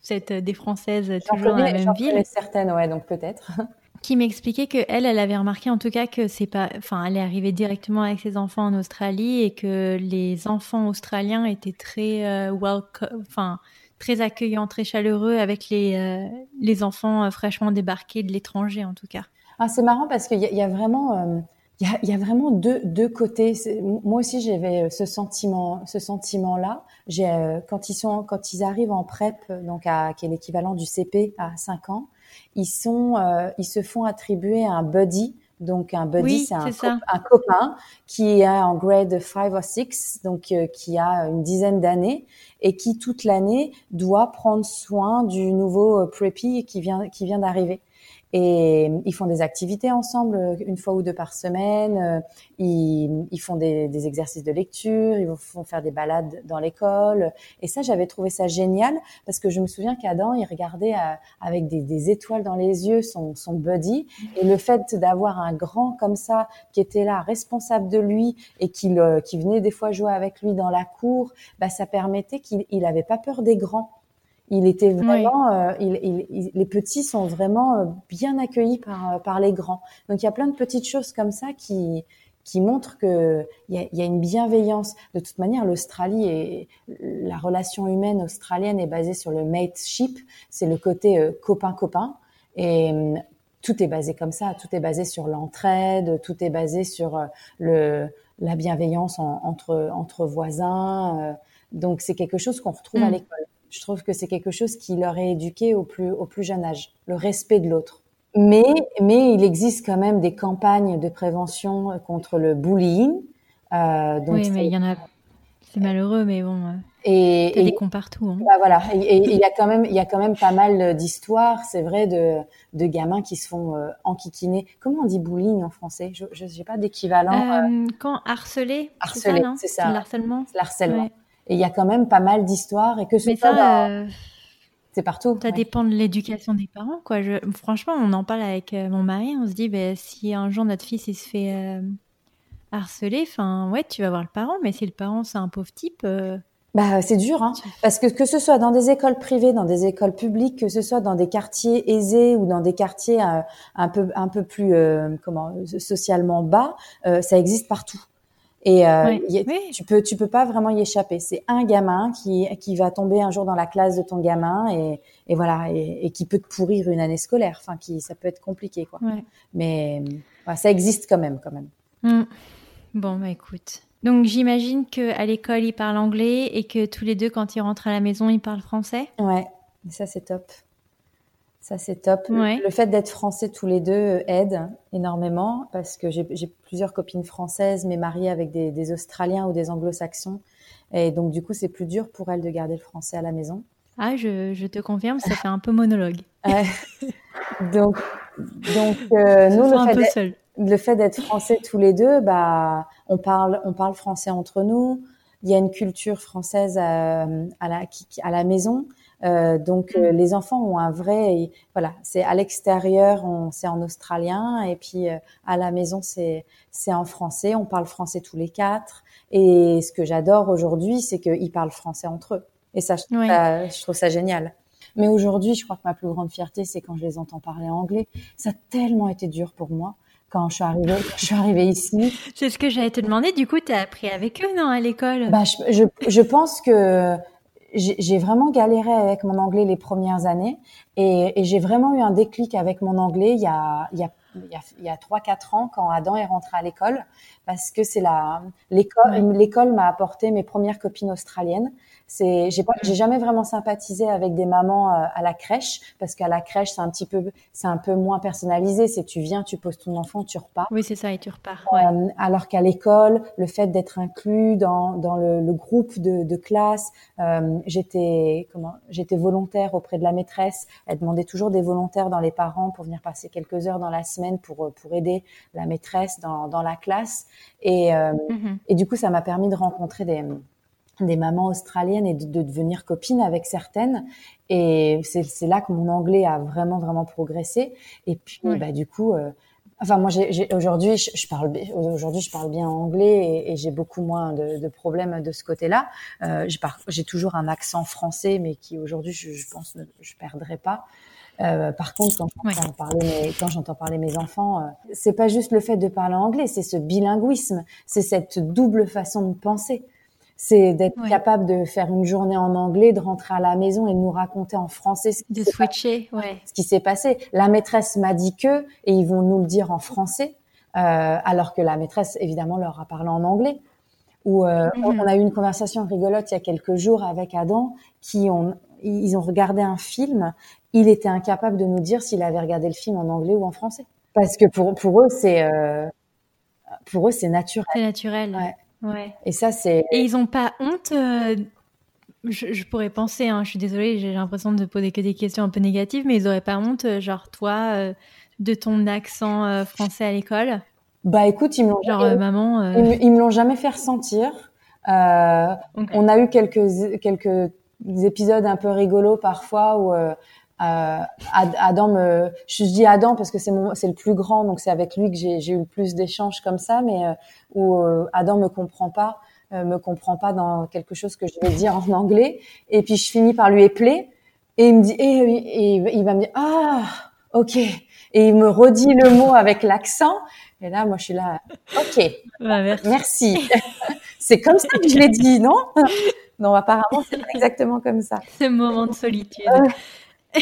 vous êtes des Françaises toujours dans la même ville. certaines, ouais, donc peut-être. Qui m'expliquait que elle, elle avait remarqué en tout cas que c'est pas, enfin, elle est arrivée directement avec ses enfants en Australie et que les enfants australiens étaient très euh, welcome, enfin très accueillants, très chaleureux avec les euh, les enfants euh, fraîchement débarqués de l'étranger en tout cas. Ah, c'est marrant parce qu'il y, y, a vraiment il y a, y a, vraiment deux, deux côtés. Moi aussi, j'avais euh, ce sentiment, ce sentiment-là. J'ai euh, quand ils sont, quand ils arrivent en prep, donc à qui est l'équivalent du CP à 5 ans, ils sont, euh, ils se font attribuer un buddy. Donc un buddy, c'est un, un, copain qui est en grade 5 ou 6, donc qui a une dizaine d'années et qui toute l'année doit prendre soin du nouveau preppy qui vient qui vient d'arriver. Et ils font des activités ensemble euh, une fois ou deux par semaine. Euh, ils, font des, exercices de lecture. Ils vont faire des balades dans l'école. Et ça, j'avais trouvé ça génial parce que je me souviens qu'Adam, il regardait euh, avec des, des, étoiles dans les yeux son, son buddy. Et le fait d'avoir un grand comme ça qui était là, responsable de lui et qui, qui venait des fois jouer avec lui dans la cour, bah, ça permettait qu'il n'avait pas peur des grands. Il était vraiment, euh, il, les petits sont vraiment euh, bien accueillis par, euh, par les grands. Donc il y a plein de petites choses comme ça qui, qui montrent que il y a, y a, une bienveillance. De toute manière, l'Australie et la relation humaine australienne est basée sur le mateship, c'est le côté copain-copain. Et tout est basé comme ça, tout est basé sur l'entraide, tout est basé sur le, la bienveillance entre, entre voisins. donc c'est quelque chose qu'on retrouve à mm. l'école. Je trouve que c'est quelque chose qui leur est éduqué au plus, au plus jeune âge, le respect de l'autre. Mais, mais il existe quand même des campagnes de prévention contre le bullying. Euh, donc oui, mais il y en a. C'est malheureux, mais bon. Euh, et, il y a des cons partout. Hein. Bah voilà. Et il y a quand même, il y a quand même pas mal d'histoires, c'est vrai, de, de gamins qui se font euh, enquiquiner. Comment on dit bullying en français? Je n'ai pas d'équivalent. Euh, quand harceler. Harceler, c'est ça. C'est l'harcèlement. C'est l'harcèlement. Et il y a quand même pas mal d'histoires et que ce soit euh, c'est partout. Ça dépend de l'éducation des parents, quoi. Je... Franchement, on en parle avec euh, mon mari, on se dit, ben, si un jour notre fils il se fait euh, harceler, enfin, ouais, tu vas voir le parent, mais si le parent c'est un pauvre type. Bah, c'est dur, hein, parce que que ce soit dans des écoles privées, dans des écoles publiques, que ce soit dans des quartiers aisés ou dans des quartiers un peu un peu plus comment socialement bas, ça existe partout. Et euh, tu peux tu peux pas vraiment y échapper. C'est un gamin qui qui va tomber un jour dans la classe de ton gamin et, et voilà et, qui peut te pourrir une année scolaire. Enfin, qui ça peut être compliqué quoi. Mais ça existe quand même quand même. Mm. Bon bah écoute. Donc j'imagine que à l'école ils parlent anglais et que tous les deux quand ils rentrent à la maison ils parlent français? Ouais, ça c'est top. Ça, c'est top. Le fait d'être français tous les deux euh, aide énormément parce que j'ai plusieurs copines françaises, mais mariées avec des, Australiens ou des Anglo-Saxons. Et donc, du coup, c'est plus dur pour elles de garder le français à la maison. Ah, je, te confirme, ça fait un peu monologue. donc, donc euh, nous, le fait, d'être français tous les deux, bah, on parle, on parle français entre nous. Il y a une culture française euh, à, la, à la maison. Euh, donc euh, mm. les enfants ont un vrai, voilà, c'est à l'extérieur, c'est en australien et puis euh, à la maison c'est c'est en français. On parle français tous les quatre. Et ce que j'adore aujourd'hui, c'est qu'ils parlent français entre eux. Et ça, je trouve ça, génial. Mais aujourd'hui, je crois que ma plus grande fierté, c'est quand je les entends parler anglais. Ça a tellement été dur pour moi quand je suis arrivée, je suis arrivée ici. C'est ce que j'allais te demander. Du coup, tu as appris avec eux, non, à l'école? Bah, je, je, je, pense que j'ai vraiment galéré avec mon anglais les premières années et, et j'ai vraiment eu un déclic avec mon anglais il y a il y a il y a trois quatre ans quand Adam est rentré à l'école parce que c'est la l'école l'école m'a apporté mes premières copines australiennes C'est, j'ai pas, j'ai jamais vraiment sympathisé avec des mamans euh, à la crèche parce qu'à la crèche c'est un petit peu, c'est un peu moins personnalisé. C'est tu viens, tu poses ton enfant, tu repars. Oui, c'est ça, et tu repars. Euh, alors qu'à l'école, le fait d'être inclus dans dans le, le groupe de, de classe, euh, j'étais comment, j'étais volontaire auprès de la maîtresse. Elle demandait toujours des volontaires dans les parents pour venir passer quelques heures dans la semaine pour pour aider la maîtresse dans dans la classe. Et mm-hmm. et du coup, ça m'a permis de rencontrer des des mamans australiennes et de, devenir copine avec certaines. Et c'est là que mon anglais a vraiment, vraiment progressé. Et puis, bah, du coup, euh, enfin, moi, aujourd'hui, je, parle, aujourd'hui, je parle bien anglais et, j'ai beaucoup moins de, de, problèmes de ce côté-là. Euh, j'ai toujours un accent français, mais qui aujourd'hui, je, je, pense, je perdrai pas. Euh, par contre, quand j'entends parler, mes, quand j'entends parler mes enfants, euh, c'est pas juste le fait de parler anglais, c'est ce bilinguisme, c'est cette double façon de penser c'est d'être capable de faire une journée en anglais, de rentrer à la maison et de nous raconter en français ce qui de switcher, ouais. ce qui s'est passé. La maîtresse m'a dit que, et ils vont nous le dire en français, euh, alors que la maîtresse évidemment leur a parlé en anglais. Ou euh, mhm. on a eu une conversation rigolote il y a quelques jours avec Adam, qui ont ils ont regardé un film, il était incapable de nous dire s'il avait regardé le film en anglais ou en français, parce que pour pour eux c'est euh, pour eux c'est naturel. C'est naturel. Ouais. Et ça, c'est. Et ils n'ont pas honte. Euh, je, pourrais penser, hein, je suis désolée, j'ai l'impression de poser que des questions un peu négatives, mais ils n'auraient pas honte, euh, genre toi, euh, de ton accent français à l'école Bah écoute, ils me l'ont genre maman. Ils, me l'ont jamais fait ressentir. On a eu quelques quelques épisodes un peu rigolos parfois où euh, Adam me, je dis Adam parce que c'est mon, c'est le plus grand, donc c'est avec lui que j'ai, eu le plus d'échanges comme ça, mais euh, où euh, Adam me comprend pas, euh, me comprend pas dans quelque chose que je vais dire en anglais, et puis je finis par lui épeler, et il me dit, et, il va me dire ah ok, et il me redit le mot avec l'accent, et là moi je suis là, ok, bah, merci, merci. c'est comme ça que je l'ai dit, non? Non, apparemment c'est pas exactement comme ça. Ce moment de solitude.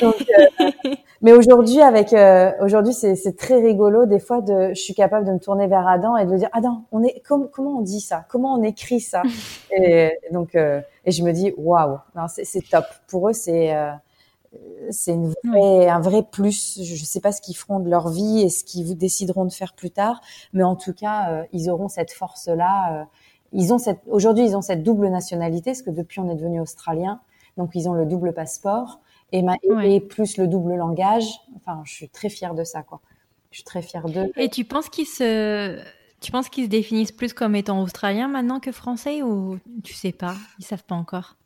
Euh, mais aujourd'hui, avec euh, aujourd'hui, c'est très rigolo. Des fois, de, je suis capable de me tourner vers Adam et de lui dire Adam, on est comment on dit ça? Comment on écrit ça? Et donc, euh, et je me dis waouh, c'est top. Pour eux, c'est c'est un vrai plus. Je ne sais pas ce qu'ils feront de leur vie et ce qu'ils vous décideront de faire plus tard, mais en tout cas, ils auront cette force-là. ils ont cette aujourd'hui, ils ont cette double nationalité, parce que depuis, on est devenu australien, donc ils ont le double passeport et, plus le double langage. Enfin, je suis très fière de ça, quoi. Je suis très fière d'eux. Et tu penses qu'ils se, tu penses qu'ils se définissent plus comme étant australiens maintenant que français ou tu sais pas Ils savent pas encore?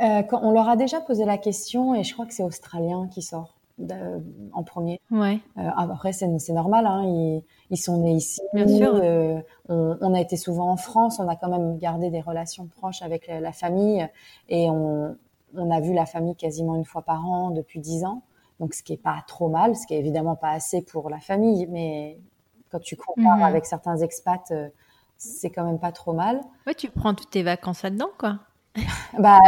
Euh, quand on leur a déjà posé la question et je crois que c'est australien qui sort en premier. Ouais. Euh, après, c'est normal. Hein, ils, ils, sont nés ici. Bien sûr. Euh, on, on, a été souvent en France. On a quand même gardé des relations proches avec la, la famille et on, on a vu la famille quasiment une fois par an depuis dix ans, donc ce qui est pas trop mal, ce qui est évidemment pas assez pour la famille, mais quand tu compares mhm. avec certains expats, euh, c'est quand même pas trop mal. Ouais, tu prends toutes tes vacances là-dedans, quoi. bah,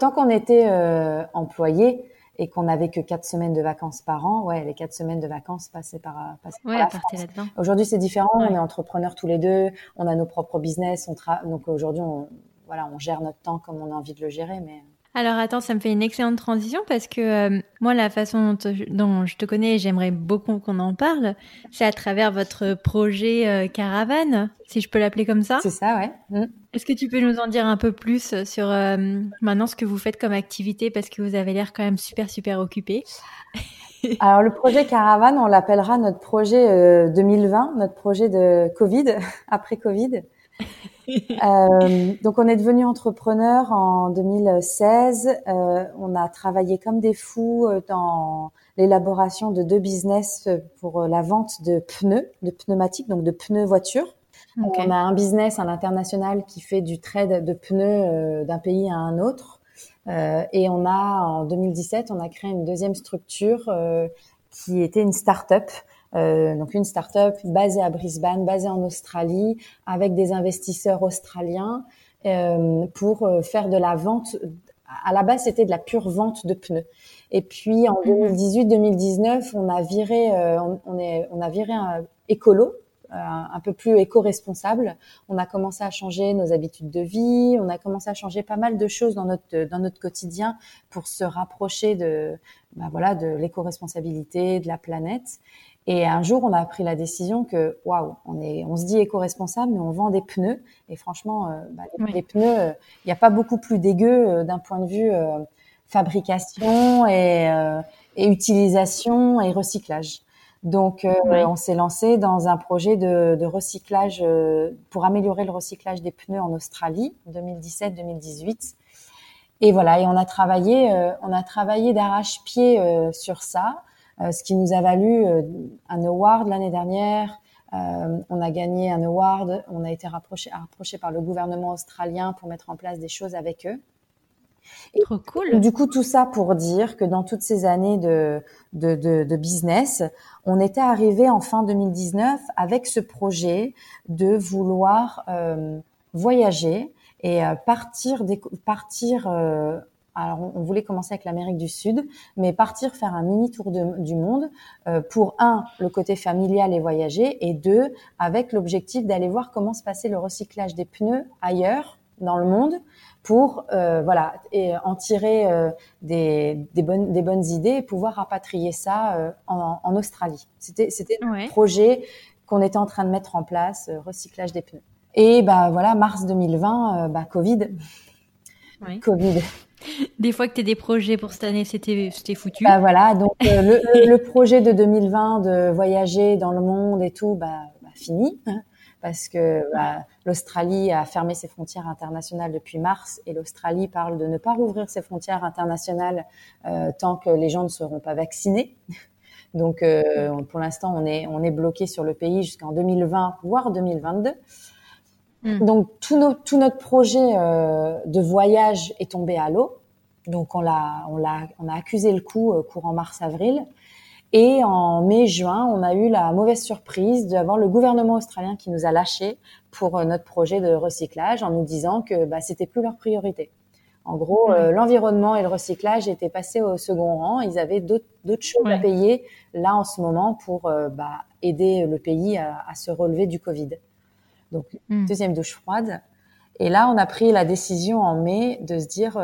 tant qu'on était euh, employé et qu'on n'avait que quatre semaines de vacances par an, ouais, les quatre semaines de vacances passaient par, passaient ouais, par là-dedans. Aujourd'hui, c'est différent. On est entrepreneurs tous les deux. On a nos propres business. On donc aujourd'hui, on, voilà, on gère notre temps comme on a envie de le gérer, mais. Alors attends, ça me fait une excellente transition parce que euh, moi, la façon dont, je te connais, j'aimerais beaucoup qu'on en parle, c'est à travers votre projet euh, Caravane, si je peux l'appeler comme ça. C'est ça, ouais. Mm. Est-ce que tu peux nous en dire un peu plus sur euh, maintenant ce que vous faites comme activité? Parce que vous avez l'air quand même super super occupé. Alors le projet Caravane, on l'appellera notre projet 2020, notre projet de Covid, après Covid. Euh, donc on est devenu entrepreneur en 2016. Euh, on a travaillé comme des fous euh, dans l'élaboration de deux business pour la vente de pneus, de pneumatiques, donc de pneus voitures. On a un business à l'international qui fait du trade de pneus d'un pays à un autre. et on a en 2017, on a créé une deuxième structure qui était une start-up euh, donc une start-up basée à Brisbane, basée en Australie, avec des investisseurs australiens euh, pour euh, faire de la vente. À la base, c'était de la pure vente de pneus. Et puis en 2018-2019, mhm. on a viré, on, est, on a viré un écolo un peu plus éco-responsable. On a commencé à changer nos habitudes de vie, on a commencé à changer pas mal de choses dans notre dans notre quotidien pour se rapprocher de bah voilà de l'éco-responsabilité, de la planète. Et un jour, on a pris la décision que, waouh, on est, on se dit éco-responsable, mais on vend des pneus. Et franchement, euh, bah, les, pneus, il n'y a pas beaucoup plus dégueu d'un point de vue fabrication et, et utilisation et recyclage. Donc, euh, on s'est lancé dans un projet de, de recyclage euh, pour améliorer le recyclage des pneus en Australie, 2017-2018. Et voilà, et on a travaillé, euh, on a travaillé d'arrache-pied sur ça, ce qui nous a valu un award l'année dernière. on a gagné un award, on a été rapproché, rapproché par le gouvernement australien pour mettre en place des choses avec eux. Trop cool. Du coup, tout ça pour dire que dans toutes ces années de, de, de, de business, on était arrivé en fin 2019 avec ce projet de vouloir euh, voyager et euh, partir, partir euh, alors, on voulait commencer avec l'Amérique du Sud, mais partir faire un mini tour du monde euh, pour un, le côté familial et voyager, et deux, avec l'objectif d'aller voir comment se passait le recyclage des pneus ailleurs dans le monde, pour euh, voilà et en tirer euh, des, des, bonnes des bonnes idées et pouvoir rapatrier ça euh, en, en, Australie. C'était c'était un projet qu'on était en train de mettre en place, recyclage des pneus. Et bah voilà, mars 2020, bah Covid. Oui. Covid. Des fois que tu as des projets pour cette année, c'était foutu. Bah voilà, donc le, le, projet de 2020 de voyager dans le monde et tout, bah, bah fini. Parce que bah, l'Australie a fermé ses frontières internationales depuis mars et l'Australie parle de ne pas rouvrir ses frontières internationales euh, tant que les gens ne seront pas vaccinés. Donc euh, pour l'instant, on est bloqué sur le pays jusqu'en 2020 voire 2022. Mm. Donc tout, tout notre projet euh, de voyage est tombé à l'eau. Donc on l'a on l'a on a accusé le coup euh, courant mars avril. Et en mai-juin, on a eu la mauvaise surprise d'avoir le gouvernement australien qui nous a lâchés pour euh, notre projet de recyclage en nous disant que bah, c'était plus leur priorité. En gros, l'environnement et le recyclage étaient passés au second rang. Ils avaient d'autres choses à payer là en ce moment pour bah, aider le pays à, à, se relever du Covid. Donc, hmm. deuxième douche froide. Et là, on a pris la décision en mai de se dire,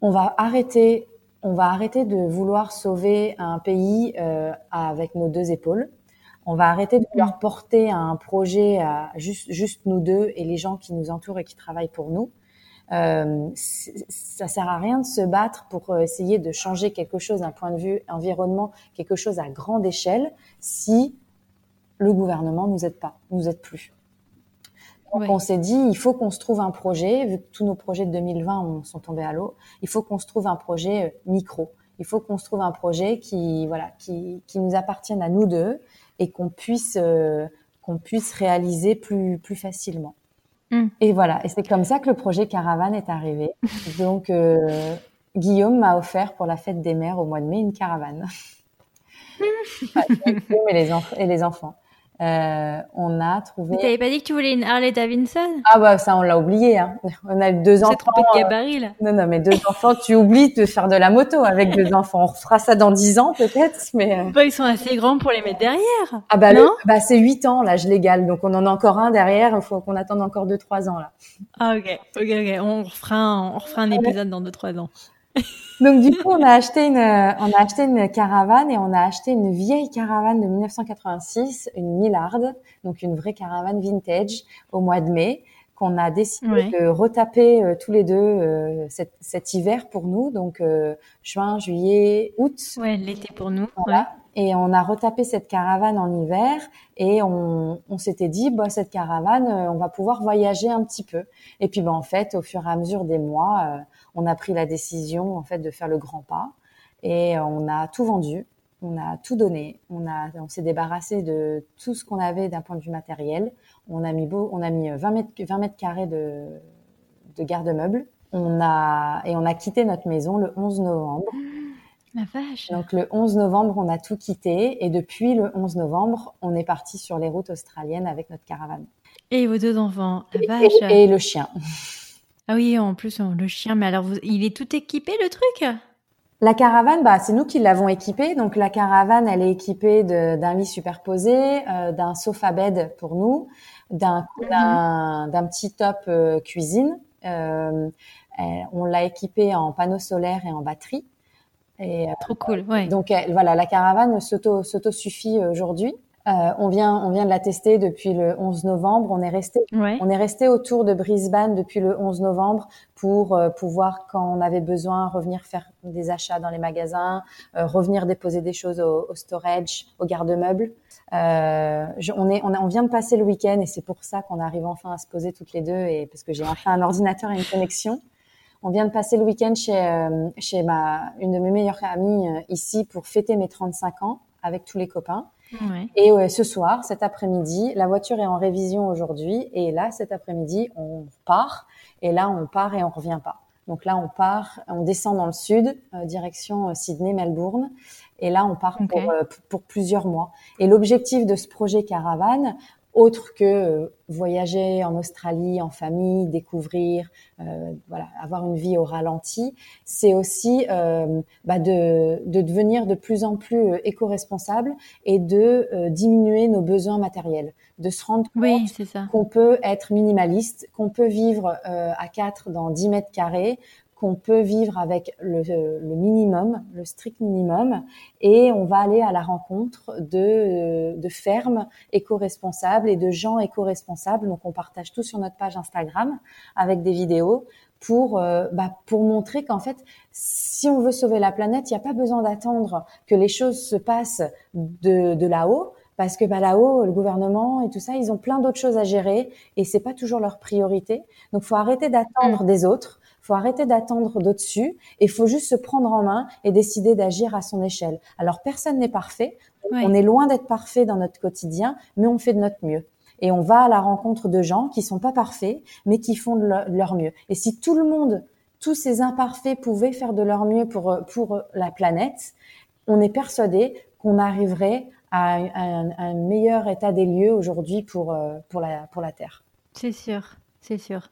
on va arrêter on va arrêter de vouloir sauver un pays euh, avec nos deux épaules. On va arrêter de vouloir porter un projet à juste, juste nous deux et les gens qui nous entourent et qui travaillent pour nous. Euh, ça sert à rien de se battre pour euh, essayer de changer quelque chose d'un point de vue environnement, quelque chose à grande échelle, si le gouvernement nous aide pas, nous aide plus. Donc on s'est dit, il faut qu'on se trouve un projet, vu que tous nos projets de 2020 sont tombés à l'eau, il faut qu'on se trouve un projet euh, micro. Il faut qu'on se trouve un projet qui, voilà, qui, qui nous appartienne à nous deux et qu'on puisse, euh, qu'on puisse réaliser plus, plus facilement. Hmm. Et voilà. Et c'est comme ça que le projet Caravane est arrivé. Donc, euh, Guillaume m'a offert pour la fête des mères au mois de mai une caravane. et les, et les enfants. Euh, on a trouvé. T'avais pas dit que tu voulais une Harley Davidson? Ah bah ça on l'a oublié. Hein. On a deux enfants. C'est trop de gabarit là. Non non mais deux enfants, tu oublies de faire de la moto avec deux enfants. On refera ça dans dix ans peut-être, mais. Euh. Bah, ils sont assez grands pour les mettre derrière. Ah bah non? bah c'est huit ans l'âge légal, donc on en a encore un derrière. Il faut qu'on attende encore deux trois ans là. Ah ok ok ok. On refera un, on refera un épisode dans deux trois ans. Donc du coup, on a acheté une, on a acheté une caravane et on a acheté une vieille caravane de 1986, une Millard, donc une vraie caravane vintage au mois de mai qu'on a décidé de retaper euh, tous les deux euh, cet, cet, hiver pour nous, donc euh, juin, juillet, août. Ouais, l'été pour nous. Voilà. Et on a retapé cette caravane en hiver et on, on s'était dit, bah, cette caravane, on va pouvoir voyager un petit peu. Et puis, bah, en fait, au fur et à mesure des mois, on a pris la décision en fait de faire le grand pas et on a tout vendu, on a tout donné, on a on s'est débarrassé de tout ce qu'on avait d'un point de vue matériel. On a mis beau, on a mis 20 mètres 20 mètres carrés de de garde-meubles. On a et on a quitté notre maison le 11 novembre. La vache. Donc le 11 novembre, on a tout quitté et depuis le 11 novembre, on est parti sur les routes australiennes avec notre caravane. Et vos deux enfants, la vache. et le chien. Ah oui, en plus, le chien, mais alors, il est tout équipé, le truc? La caravane, bah, c'est nous qui l'avons équipée. Donc la caravane, elle est équipée d'un lit superposé, euh, d'un sofa bed pour nous, d'un mhm. petit top euh, cuisine. Euh, on l'a équipée en panneaux solaires et en batterie. Et, Trop cool, ouais. Donc voilà, la caravane s'auto suffit aujourd'hui. Euh, on vient, on vient de la tester depuis le 11 novembre. On est resté, on est resté autour de Brisbane depuis le 11 novembre pour euh, pouvoir, quand on avait besoin, revenir faire des achats dans les magasins, euh, revenir déposer des choses au, au storage, au garde-meubles. on est, on, on, vient de passer le week-end et c'est pour ça qu'on arrive enfin à se poser toutes les deux et parce que j'ai enfin un ordinateur et une connexion. On vient de passer le week-end chez, chez ma, une de mes meilleures amies ici pour fêter mes 35 ans avec tous les copains. Et ce soir, cet après-midi, la voiture est en révision aujourd'hui. Et là, cet après-midi, on part. Et là, on part et on revient pas. Donc là, on part, on descend dans le sud, euh, direction euh, Sydney-Melbourne. Et là, on part pour, euh, pour, plusieurs mois. Et l'objectif de ce projet caravane, autre que euh, voyager en Australie en famille, découvrir, euh, voilà, avoir une vie au ralenti, c'est aussi euh, bah de, de, devenir de plus en plus euh, éco-responsable et de diminuer nos besoins matériels, de se rendre compte qu'on peut être minimaliste, qu'on peut vivre à quatre dans 10 mètres carrés, qu'on peut vivre avec le, le, minimum, le strict minimum, et on va aller à la rencontre de, de fermes éco-responsables et de gens éco-responsables. Donc on partage tout sur notre page Instagram avec des vidéos pour euh, bah, pour montrer qu'en fait, si on veut sauver la planète, il n'y a pas besoin d'attendre que les choses se passent de, de là-haut parce que bah, là-haut, le gouvernement et tout ça, ils ont plein d'autres choses à gérer et c'est pas toujours leur priorité. Donc, faut arrêter d'attendre mmh. des autres faut arrêter d'attendre d'au-dessus et faut juste se prendre en main et décider d'agir à son échelle. Alors personne n'est parfait, on est loin d'être parfait dans notre quotidien, mais on fait de notre mieux. Et on va à la rencontre de gens qui sont pas parfaits, mais qui font de leur mieux. Et si tout le monde, tous ces imparfaits pouvaient faire de leur mieux pour, pour la planète, on est persuadé qu'on arriverait à un, un, meilleur état des lieux aujourd'hui pour, euh, pour, la, pour la Terre. C'est sûr, c'est sûr.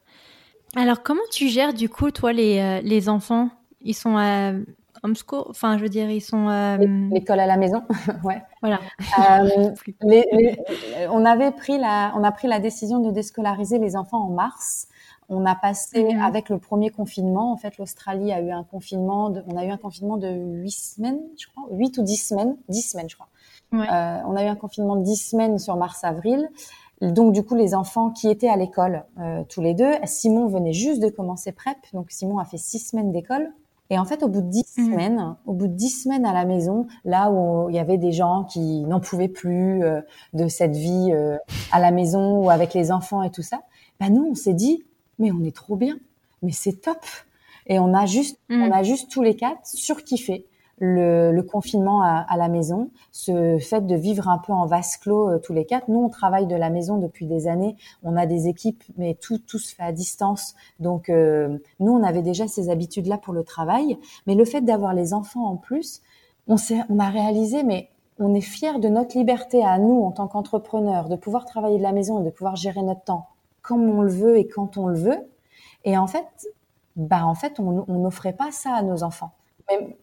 Alors, comment tu gères du coup, toi, les, euh, les enfants? Ils sont à homeschool Enfin, je veux dire, ils sont. L'école à la maison, ouais. Voilà. Euh, on avait pris la, on a pris la décision de déscolariser les enfants en mars. On a passé mhm. avec le premier confinement. En fait, l'Australie a eu un confinement. De, on a eu un confinement de huit semaines, je crois, huit ou dix semaines, dix semaines, je crois. Ouais. Euh, on a eu un confinement de dix semaines sur mars-avril. Donc du coup, les enfants qui étaient à l'école euh, tous les deux, Simon venait juste de commencer prep, donc Simon a fait six semaines d'école. Et en fait, au bout de dix mmh. semaines, au bout de dix semaines à la maison, là où il y avait des gens qui n'en pouvaient plus euh, de cette vie euh, à la maison ou avec les enfants et tout ça, bah nous, on s'est dit, mais on est trop bien, mais c'est top. Et on a juste, mmh. on a juste tous les quatre surkiffé le, confinement à, la maison, ce fait de vivre un peu en vase clos euh, tous les quatre. Nous, on travaille de la maison depuis des années. On a des équipes, mais tout, tout se fait à distance. Donc, euh, nous, on avait déjà ces habitudes-là pour le travail. Mais le fait d'avoir les enfants en plus, on, on a réalisé, mais on est fier de notre liberté à nous en tant qu'entrepreneurs, de pouvoir travailler de la maison et de pouvoir gérer notre temps comme on le veut et quand on le veut. Et en fait, bah en fait, on n'offrait pas ça à nos enfants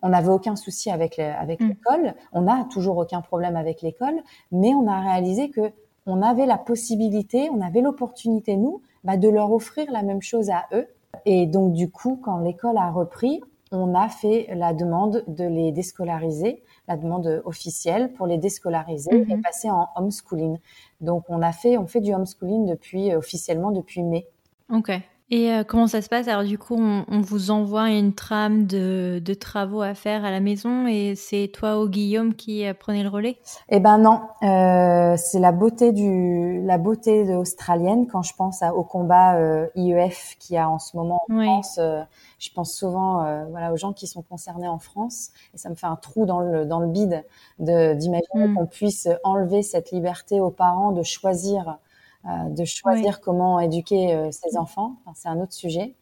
on n'avait aucun souci avec avec mm. l'école, on n'a toujours aucun problème avec l'école, mais on a réalisé que on avait la possibilité, on avait l'opportunité nous, bah, de leur offrir la même chose à eux. Et donc du coup, quand l'école a repris, on a fait la demande de les déscolariser, la demande officielle pour les déscolariser et mm-hmm. passer en homeschooling. Donc on a fait, on fait du homeschooling depuis officiellement depuis mai. Ok. Et euh, comment ça se passe? Alors du coup, on, on, vous envoie une trame de, de, travaux à faire à la maison et c'est toi ou Guillaume qui euh, prenez le relais? Eh ben non, euh, c'est la beauté du la beauté australienne quand je pense à, au combat euh, IEF qu'il y a en ce moment en France. Euh, je pense souvent voilà aux gens qui sont concernés en France et ça me fait un trou dans le dans le bide de d'imaginer hmm. qu'on puisse enlever cette liberté aux parents de choisir de choisir comment éduquer euh, ses enfants. Enfin, c'est un autre sujet.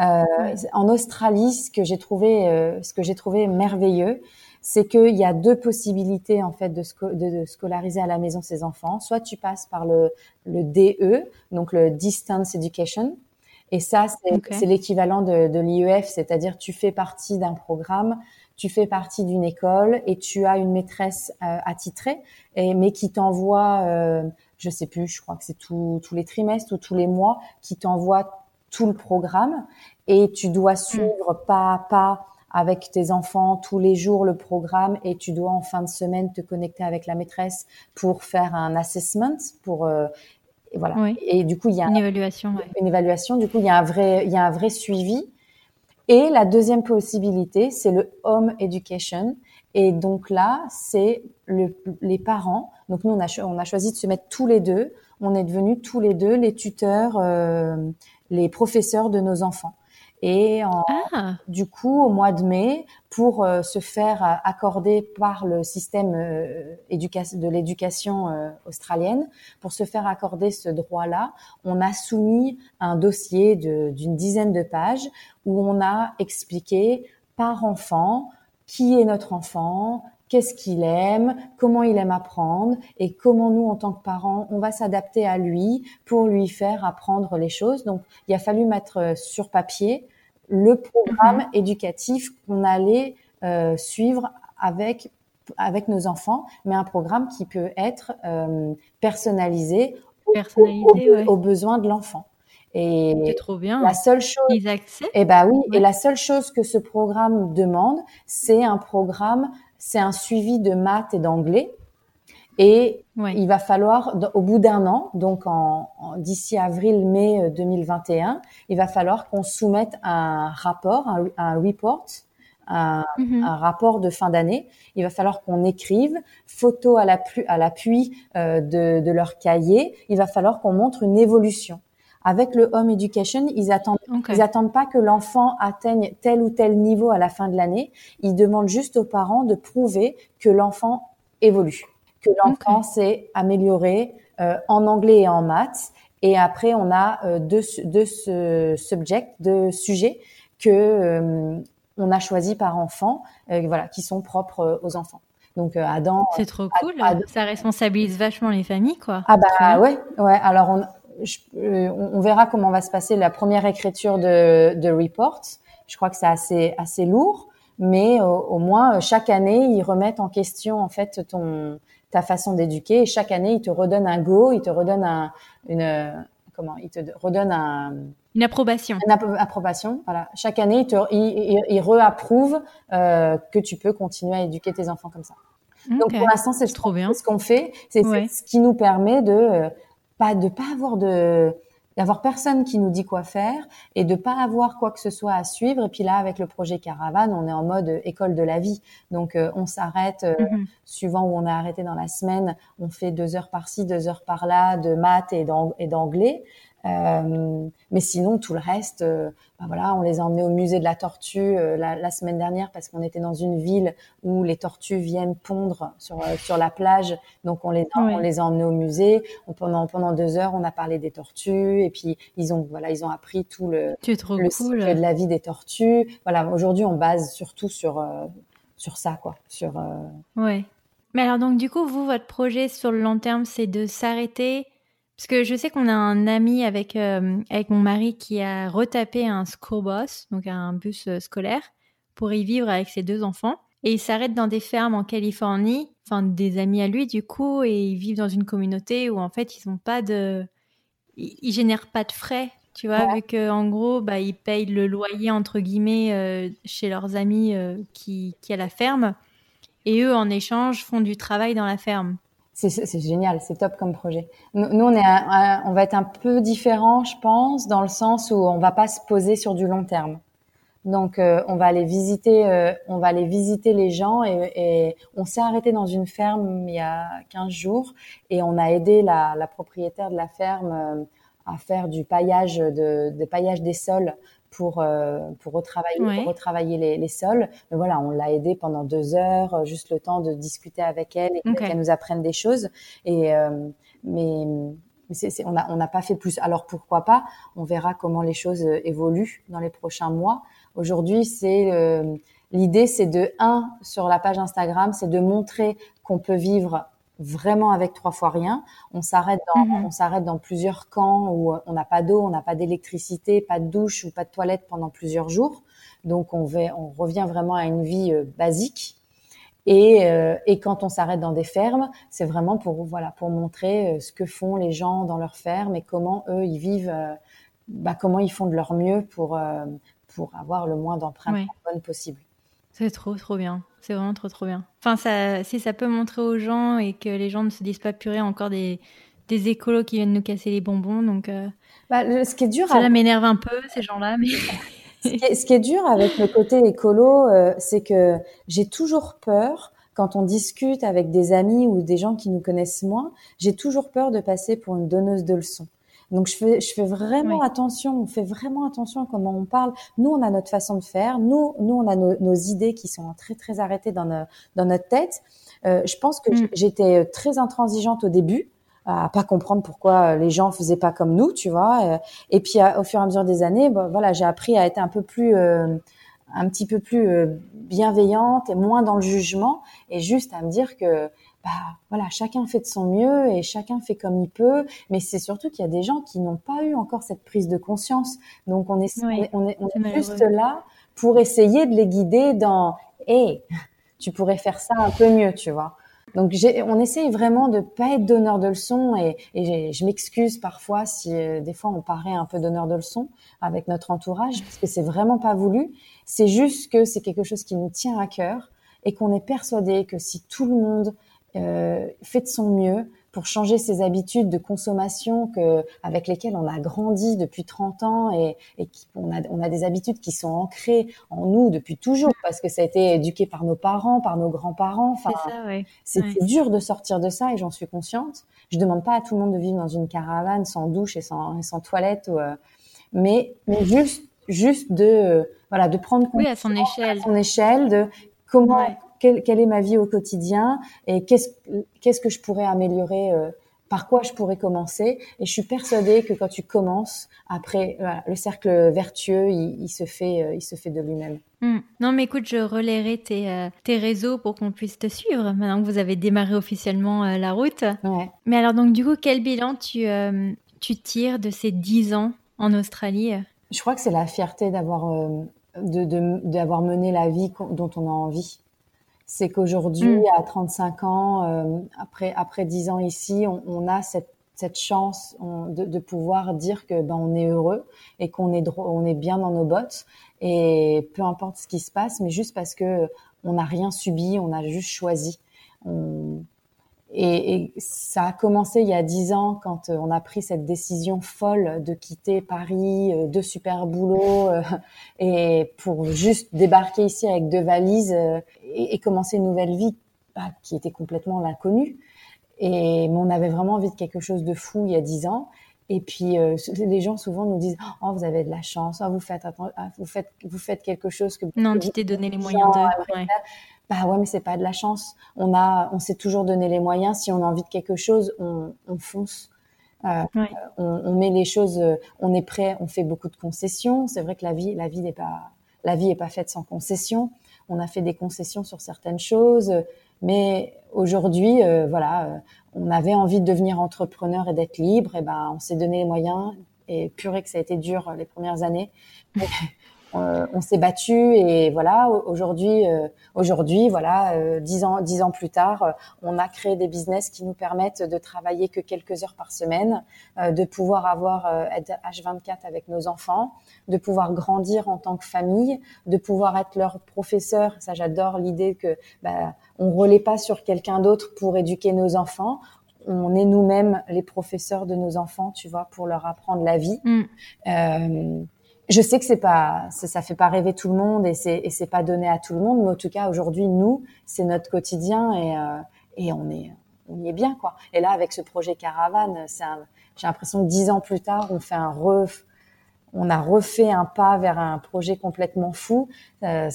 Euh, en Australie, ce que j'ai trouvé, euh, ce que j'ai trouvé merveilleux, c'est qu'il y a deux possibilités en fait de, de, scolariser à la maison ses enfants. Soit tu passes par le, le DE, donc le Distance Education, et ça c'est l'équivalent de, de l'IEF, c'est-à-dire tu fais partie d'un programme tu fais partie d'une école et tu as une maîtresse attitrée, et, mais qui t'envoie, euh, je sais plus, je crois que c'est tous les trimestres ou tous les mois, qui t'envoie tout le programme et tu dois suivre pas à pas avec tes enfants tous les jours le programme et tu dois en fin de semaine te connecter avec la maîtresse pour faire un assessment pour euh, et voilà. Et du coup il y a une évaluation une évaluation. Du coup il y a un vrai il y a un vrai suivi. Et la deuxième possibilité c'est le home education et donc là c'est le, les parents. Donc nous on a on a choisi de se mettre tous les deux. On est devenus tous les deux les tuteurs euh, les professeurs de nos enfants. Et ah. du coup, au mois de mai, pour euh, se faire euh, accorder par le système euh, de l'éducation australienne, pour se faire accorder ce droit-là, on a soumis un dossier d'une dizaine de pages où on a expliqué par enfant qui est notre enfant, qu'est-ce qu'il aime, comment il aime apprendre? Et comment nous, en tant que parents, on va s'adapter à lui pour lui faire apprendre les choses? Donc, il a fallu mettre sur papier le programme mhm. éducatif qu'on allait euh, suivre avec avec nos enfants, mais un programme qui peut être euh, personnalisé, personnalisé aux, besoins de l'enfant. Et c'est trop bien. La seule chose, ils acceptent? Eh ben oui. Et la seule chose que ce programme demande, c'est un programme c'est un suivi de maths et d'anglais. Et il va falloir, au bout d'un an, donc en, d'ici avril-mai 2021, euh, il va falloir qu'on soumette un rapport, un, report, mhm. un, rapport de fin d'année. Il va falloir qu'on écrive photo à l'appui, à l'appui euh, de, de, leur cahier. Il va falloir qu'on montre une évolution. Avec le home education, ils attendent, ils attendent pas que l'enfant atteigne tel ou tel niveau à la fin de l'année. Ils demandent juste aux parents de prouver que l'enfant évolue, que l'enfant s'est amélioré euh, en anglais et en maths. Et après, on a euh, deux, deux subjects, deux sujets que euh, on a choisis par enfant, voilà, qui sont propres aux enfants. Donc Adam. C'est trop cool. Ça responsabilise vachement les familles, quoi. Ah bah ouais, ouais. Alors on, euh, on verra comment va se passer la première écriture de, de report. Je crois que c'est assez assez lourd, mais au, moins euh, chaque année ils remettent en question en fait ton ta façon d'éduquer et chaque année ils te redonnent un go, ils te redonnent un, une comment, ils te redonnent un une approbation. Une approbation, voilà. Chaque année, ils, te, ils, ils, réapprouvent euh, que tu peux continuer à éduquer tes enfants comme ça. Donc pour l'instant, c'est trop bien. Ce qu'on fait, c'est ce qui nous permet de euh, pas de pas avoir de d'avoir personne qui nous dit quoi faire et de pas avoir quoi que ce soit à suivre. Et puis là, avec le projet Caravane, on est en mode école de la vie. Donc, euh, on s'arrête euh, mhm. suivant où on est arrêté dans la semaine. On fait deux heures par-ci, deux heures par-là de maths et d'anglais. Euh, mais sinon, tout le reste, euh, ben voilà, on les a emmenés au musée de la tortue euh, la, la, semaine dernière parce qu'on était dans une ville où les tortues viennent pondre sur sur la plage. Donc on les on les a emmenés au musée. On, pendant pendant deux heures, on a parlé des tortues et puis ils ont voilà ils ont appris tout le le cycle de la vie des tortues. Voilà, aujourd'hui on base surtout sur sur ça quoi, sur. Ouais. Mais alors donc du coup vous votre projet sur le long terme c'est de s'arrêter parce que je sais qu'on a un ami avec, euh, avec mon mari qui a retapé un school bus, donc un bus euh, scolaire, pour y vivre avec ses deux enfants. Et il s'arrête dans des fermes en Californie, enfin des amis à lui du coup, et ils vivent dans une communauté où en fait ils ont pas de, ils, génèrent pas de frais, tu vois, vu que en gros bah ils payent le loyer entre guillemets euh, chez leurs amis qui qui a la ferme, et eux en échange font du travail dans la ferme c'est génial, c'est top comme projet. Nous, on est, on va être un peu différent, je pense, dans le sens où on va pas se poser sur du long terme. Donc, euh, on va aller visiter, euh, on va aller visiter les gens et, et on s'est arrêté dans une ferme il y a 15 jours et on a aidé la, la propriétaire de la ferme euh, à faire du paillage de, de paillage des sols pour euh, pour retravailler pour retravailler les, les, sols. Mais voilà, on l'a aidée pendant deux heures, euh, juste le temps de discuter avec elle et qu'elle nous apprenne des choses. Et euh, mais c'est, on n'a on n'a pas fait plus. Alors pourquoi pas? On verra comment les choses évoluent dans les prochains mois. Aujourd'hui, c'est l'idée, c'est de un sur la page Instagram, c'est de montrer qu'on peut vivre vraiment avec trois fois rien. On s'arrête dans, mhm. on s'arrête dans plusieurs camps où on n'a pas d'eau, on n'a pas d'électricité, pas de douche ou pas de toilette pendant plusieurs jours. Donc on, on revient vraiment à une vie basique. Et, et, quand on s'arrête dans des fermes, c'est vraiment pour voilà pour montrer ce que font les gens dans leurs fermes et comment eux ils vivent, bah, comment ils font de leur mieux pour pour avoir le moins d'empreintes carbone possible. C'est trop trop bien. C'est vraiment trop trop bien. Enfin, ça, si ça peut montrer aux gens et que les gens ne se disent pas purée encore des, des écolos qui viennent nous casser les bonbons, donc. Euh, bah, ce qui est dur. Ça m'énerve un peu ces gens-là, mais. ce, qui est, dur avec le côté écolo, euh, c'est que j'ai toujours peur quand on discute avec des amis ou des gens qui nous connaissent moins, j'ai toujours peur de passer pour une donneuse de leçons. Donc je fais, je fais vraiment attention, on fait vraiment attention à comment on parle. Nous, on a notre façon de faire. Nous, nous, on a nos, idées qui sont très très arrêtées dans, dans notre tête. Euh, je pense que mm. j'étais très intransigeante au début à pas comprendre pourquoi les gens faisaient pas comme nous, tu vois. Euh, et puis au fur et à mesure des années, bon, voilà, j'ai appris à être un peu plus, euh, un petit peu plus euh, bienveillante et moins dans le jugement, et juste à me dire que bah voilà, chacun fait de son mieux et chacun fait comme il peut. Mais c'est surtout qu'il y a des gens qui n'ont pas eu encore cette prise de conscience. Donc on est, on est, on est, juste là pour essayer de les guider dans, hé, tu pourrais faire ça un peu mieux, tu vois. Donc on essaye vraiment de pas être donneur de leçons et, et je m'excuse parfois si euh, des fois on paraît un peu donneur de leçons avec notre entourage parce que c'est vraiment pas voulu. C'est juste que c'est quelque chose qui nous tient à cœur et qu'on est persuadé que si tout le monde fait de son mieux pour changer ses habitudes de consommation que, avec lesquelles on a grandi depuis 30 ans et, et on, a, on a des habitudes qui sont ancrées en nous depuis toujours parce que ça a été éduqué par nos parents, par nos grands-parents. Enfin, c'est dur de sortir de ça et j'en suis consciente. Je demande pas à tout le monde de vivre dans une caravane sans douche et sans, sans toilette, ou, euh, mais, mais juste, juste de, voilà, de prendre oui, à son échelle, à son échelle de comment, quelle, quelle, est ma vie au quotidien et qu'est-ce qu'est-ce que je pourrais améliorer euh, par quoi je pourrais commencer. Et je suis persuadée que quand tu commences après le cercle vertueux il, il, se fait euh, il se fait de lui-même. Hmm. non mais écoute je relayerai tes, euh, tes réseaux pour qu'on puisse te suivre maintenant que vous avez démarré officiellement la route. Ouais. mais alors donc du coup quel bilan tu tu tires de ces dix ans en Australie? Je crois que c'est la fierté d'avoir de, d'avoir mené la vie dont on a envie c'est qu'aujourd'hui, mm. à 35 ans, euh, après après 10 ans ici, on, on a cette cette chance de, de, pouvoir dire que ben on est heureux et qu'on est on est bien dans nos bottes et peu importe ce qui se passe, mais juste parce que on n'a rien subi, on a juste choisi. On, et, et, ça a commencé il y a dix ans quand euh, on a pris cette décision folle de quitter Paris, euh, deux super boulots, euh, et pour juste débarquer ici avec deux valises et, et commencer une nouvelle vie bah, qui était complètement l'inconnu. Et mais on avait vraiment envie de quelque chose de fou il y a dix ans. Et puis les gens souvent nous disent oh vous avez de la chance, oh, vous faites ah, vous faites vous faites quelque chose que non tu t'es donné les moyens de ouais. Bah ouais, mais c'est pas de la chance. On a, on s'est toujours donné les moyens. Si on a envie de quelque chose, on, on fonce. Euh, on, on, met les choses, euh, on est prêt, on fait beaucoup de concessions. C'est vrai que la vie, la vie n'est pas, la vie est pas faite sans concessions. On a fait des concessions sur certaines choses, mais aujourd'hui, euh, voilà, euh, on avait envie de devenir entrepreneur et d'être libre. Et ben, on s'est donné les moyens. Et purée que ça a été dur les premières années. Euh, on s'est battu et voilà aujourd'hui euh, aujourd'hui voilà euh, dix ans dix ans plus tard on a créé des business qui nous permettent de travailler que quelques heures par semaine de pouvoir avoir être H24 avec nos enfants de pouvoir grandir en tant que famille de pouvoir être leur professeur ça j'adore l'idée que bah, on relaie pas sur quelqu'un d'autre pour éduquer nos enfants on est nous-mêmes les professeurs de nos enfants, tu vois, pour leur apprendre la vie. Mm. Je sais que c'est pas, ça, ça, fait pas rêver tout le monde et c'est et c'est pas donné à tout le monde, mais en tout cas aujourd'hui nous c'est notre quotidien et euh, et on est on y est bien quoi. Et là avec ce projet caravane, c'est j'ai l'impression que dix ans plus tard on fait un ref, on a refait un pas vers un projet complètement fou. Euh,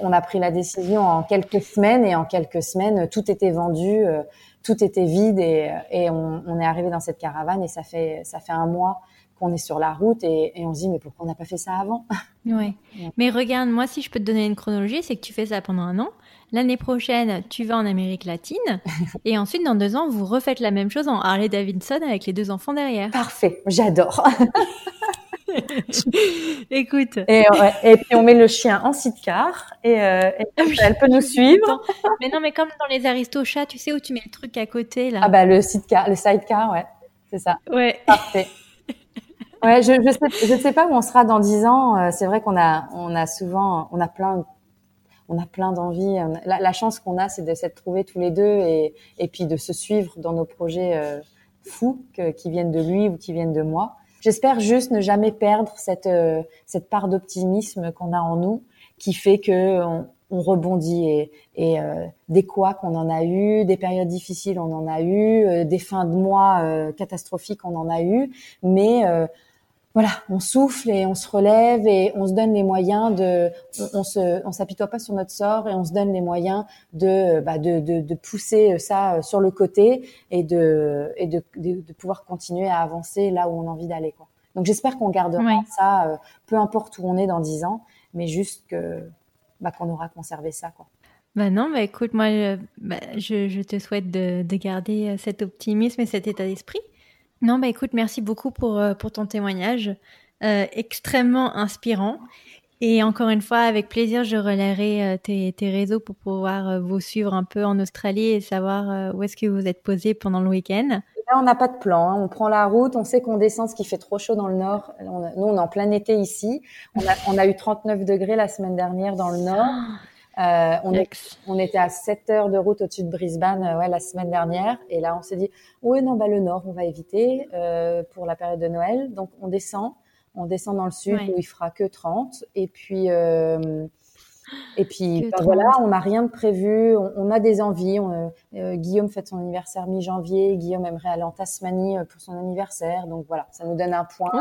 on a pris la décision en quelques semaines et en quelques semaines tout était vendu, euh, tout était vide et, et on, on, est arrivé dans cette caravane et ça fait ça fait un mois qu'on est sur la route et, on se dit mais pourquoi on n'a pas fait ça avant? Ouais. Mais regarde, moi si je peux te donner une chronologie, c'est que tu fais ça pendant un an. L'année prochaine, tu vas en Amérique latine et ensuite dans deux ans, vous refaites la même chose en Harley Davidson avec les deux enfants derrière. Parfait, j'adore. Écoute. Et, et, puis on met le chien en sidecar et, euh, et ah elle peut nous suivre. Mais non, mais comme dans les aristochats, tu sais où tu mets le truc à côté là. Ah bah le sidecar, le sidecar, ouais, c'est ça. Ouais. Parfait. Ouais, je je sais je sais pas où on sera dans dix ans. Euh, c'est vrai qu'on a on a souvent on a plein on a plein d'envie. La, la, chance qu'on a, c'est de s'être trouvés tous les deux et et puis de se suivre dans nos projets euh, fous que, qui viennent de lui ou qui viennent de moi. J'espère juste ne jamais perdre cette euh, cette part d'optimisme qu'on a en nous, qui fait que on, on rebondit et, et euh, des quoi qu'on en a eu, des périodes difficiles on en a eu, des fins de mois catastrophiques on en a eu, mais voilà, on souffle et on se relève et on se donne les moyens de, on, se, on s'apitoie pas sur notre sort et on se donne les moyens de, bah, de, de, de, pousser ça sur le côté et de, et de, de, pouvoir continuer à avancer là où on a envie d'aller, quoi. Donc j'espère qu'on gardera ça, euh, peu importe où on est dans dix ans, mais juste que, bah, qu'on aura conservé ça, quoi. Bah non, bah écoute, moi, je, bah, je, je te souhaite de, de garder euh, cet optimisme et cet état d'esprit. Non, bah écoute, merci beaucoup pour, euh, pour ton témoignage, euh, extrêmement inspirant. Et encore une fois, avec plaisir, je relayerai euh, tes, tes, réseaux pour pouvoir vous suivre un peu en Australie et savoir où est-ce que vous êtes posé pendant le week-end. Là, on n'a pas de plan. Hein. On prend la route, on sait qu'on descend ce qui fait trop chaud dans le nord. nous, on est en plein été ici. On a, on a eu 39 degrés la semaine dernière dans le nord. Euh, on, on, était à 7 heures de route au-dessus de Brisbane euh, ouais, la semaine dernière. Et là, on s'est dit, oui, non, bah, le nord, on va éviter euh, pour la période de Noël. Donc, on descend. On descend dans le sud où il fera que 30. Et puis, euh, et puis bah, voilà, on n'a rien de prévu. On, on, a des envies. On, euh, Guillaume fête son anniversaire mi-janvier. Guillaume aimerait aller en Tasmanie pour son anniversaire. Donc voilà, ça nous donne un point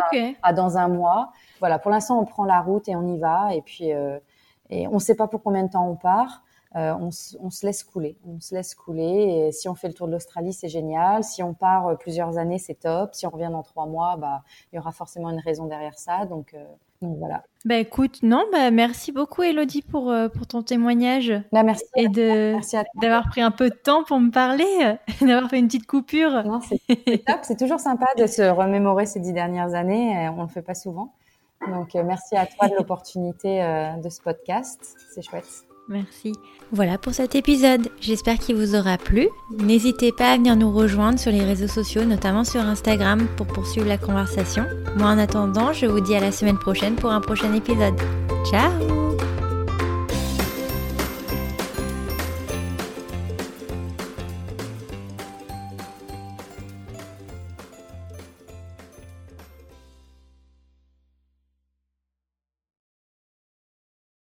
à, dans un mois. Voilà, pour l'instant, on prend la route et on y va. Et puis et on ne sait pas pour combien de temps on part. Euh, on, on, se laisse couler. On se laisse couler. Et si on fait le tour de l'Australie, c'est génial. Si on part euh, plusieurs années, c'est top. Si on revient dans trois mois, bah, il y aura forcément une raison derrière ça. Donc, euh, donc voilà. Bah écoute, non, bah merci beaucoup Elodie pour euh, pour ton témoignage. Bah, merci. Et de d'avoir pris un peu de temps pour me parler, d'avoir fait une petite coupure. Non, c'est top. C'est toujours sympa de se remémorer ces dix dernières années. On le fait pas souvent. Donc, euh, merci à toi de l'opportunité euh, de ce podcast. C'est chouette. Merci. Voilà pour cet épisode. J'espère qu'il vous aura plu. N'hésitez pas à venir nous rejoindre sur les réseaux sociaux, notamment sur Instagram, pour poursuivre la conversation. Moi, en attendant, je vous dis à la semaine prochaine pour un prochain épisode. Ciao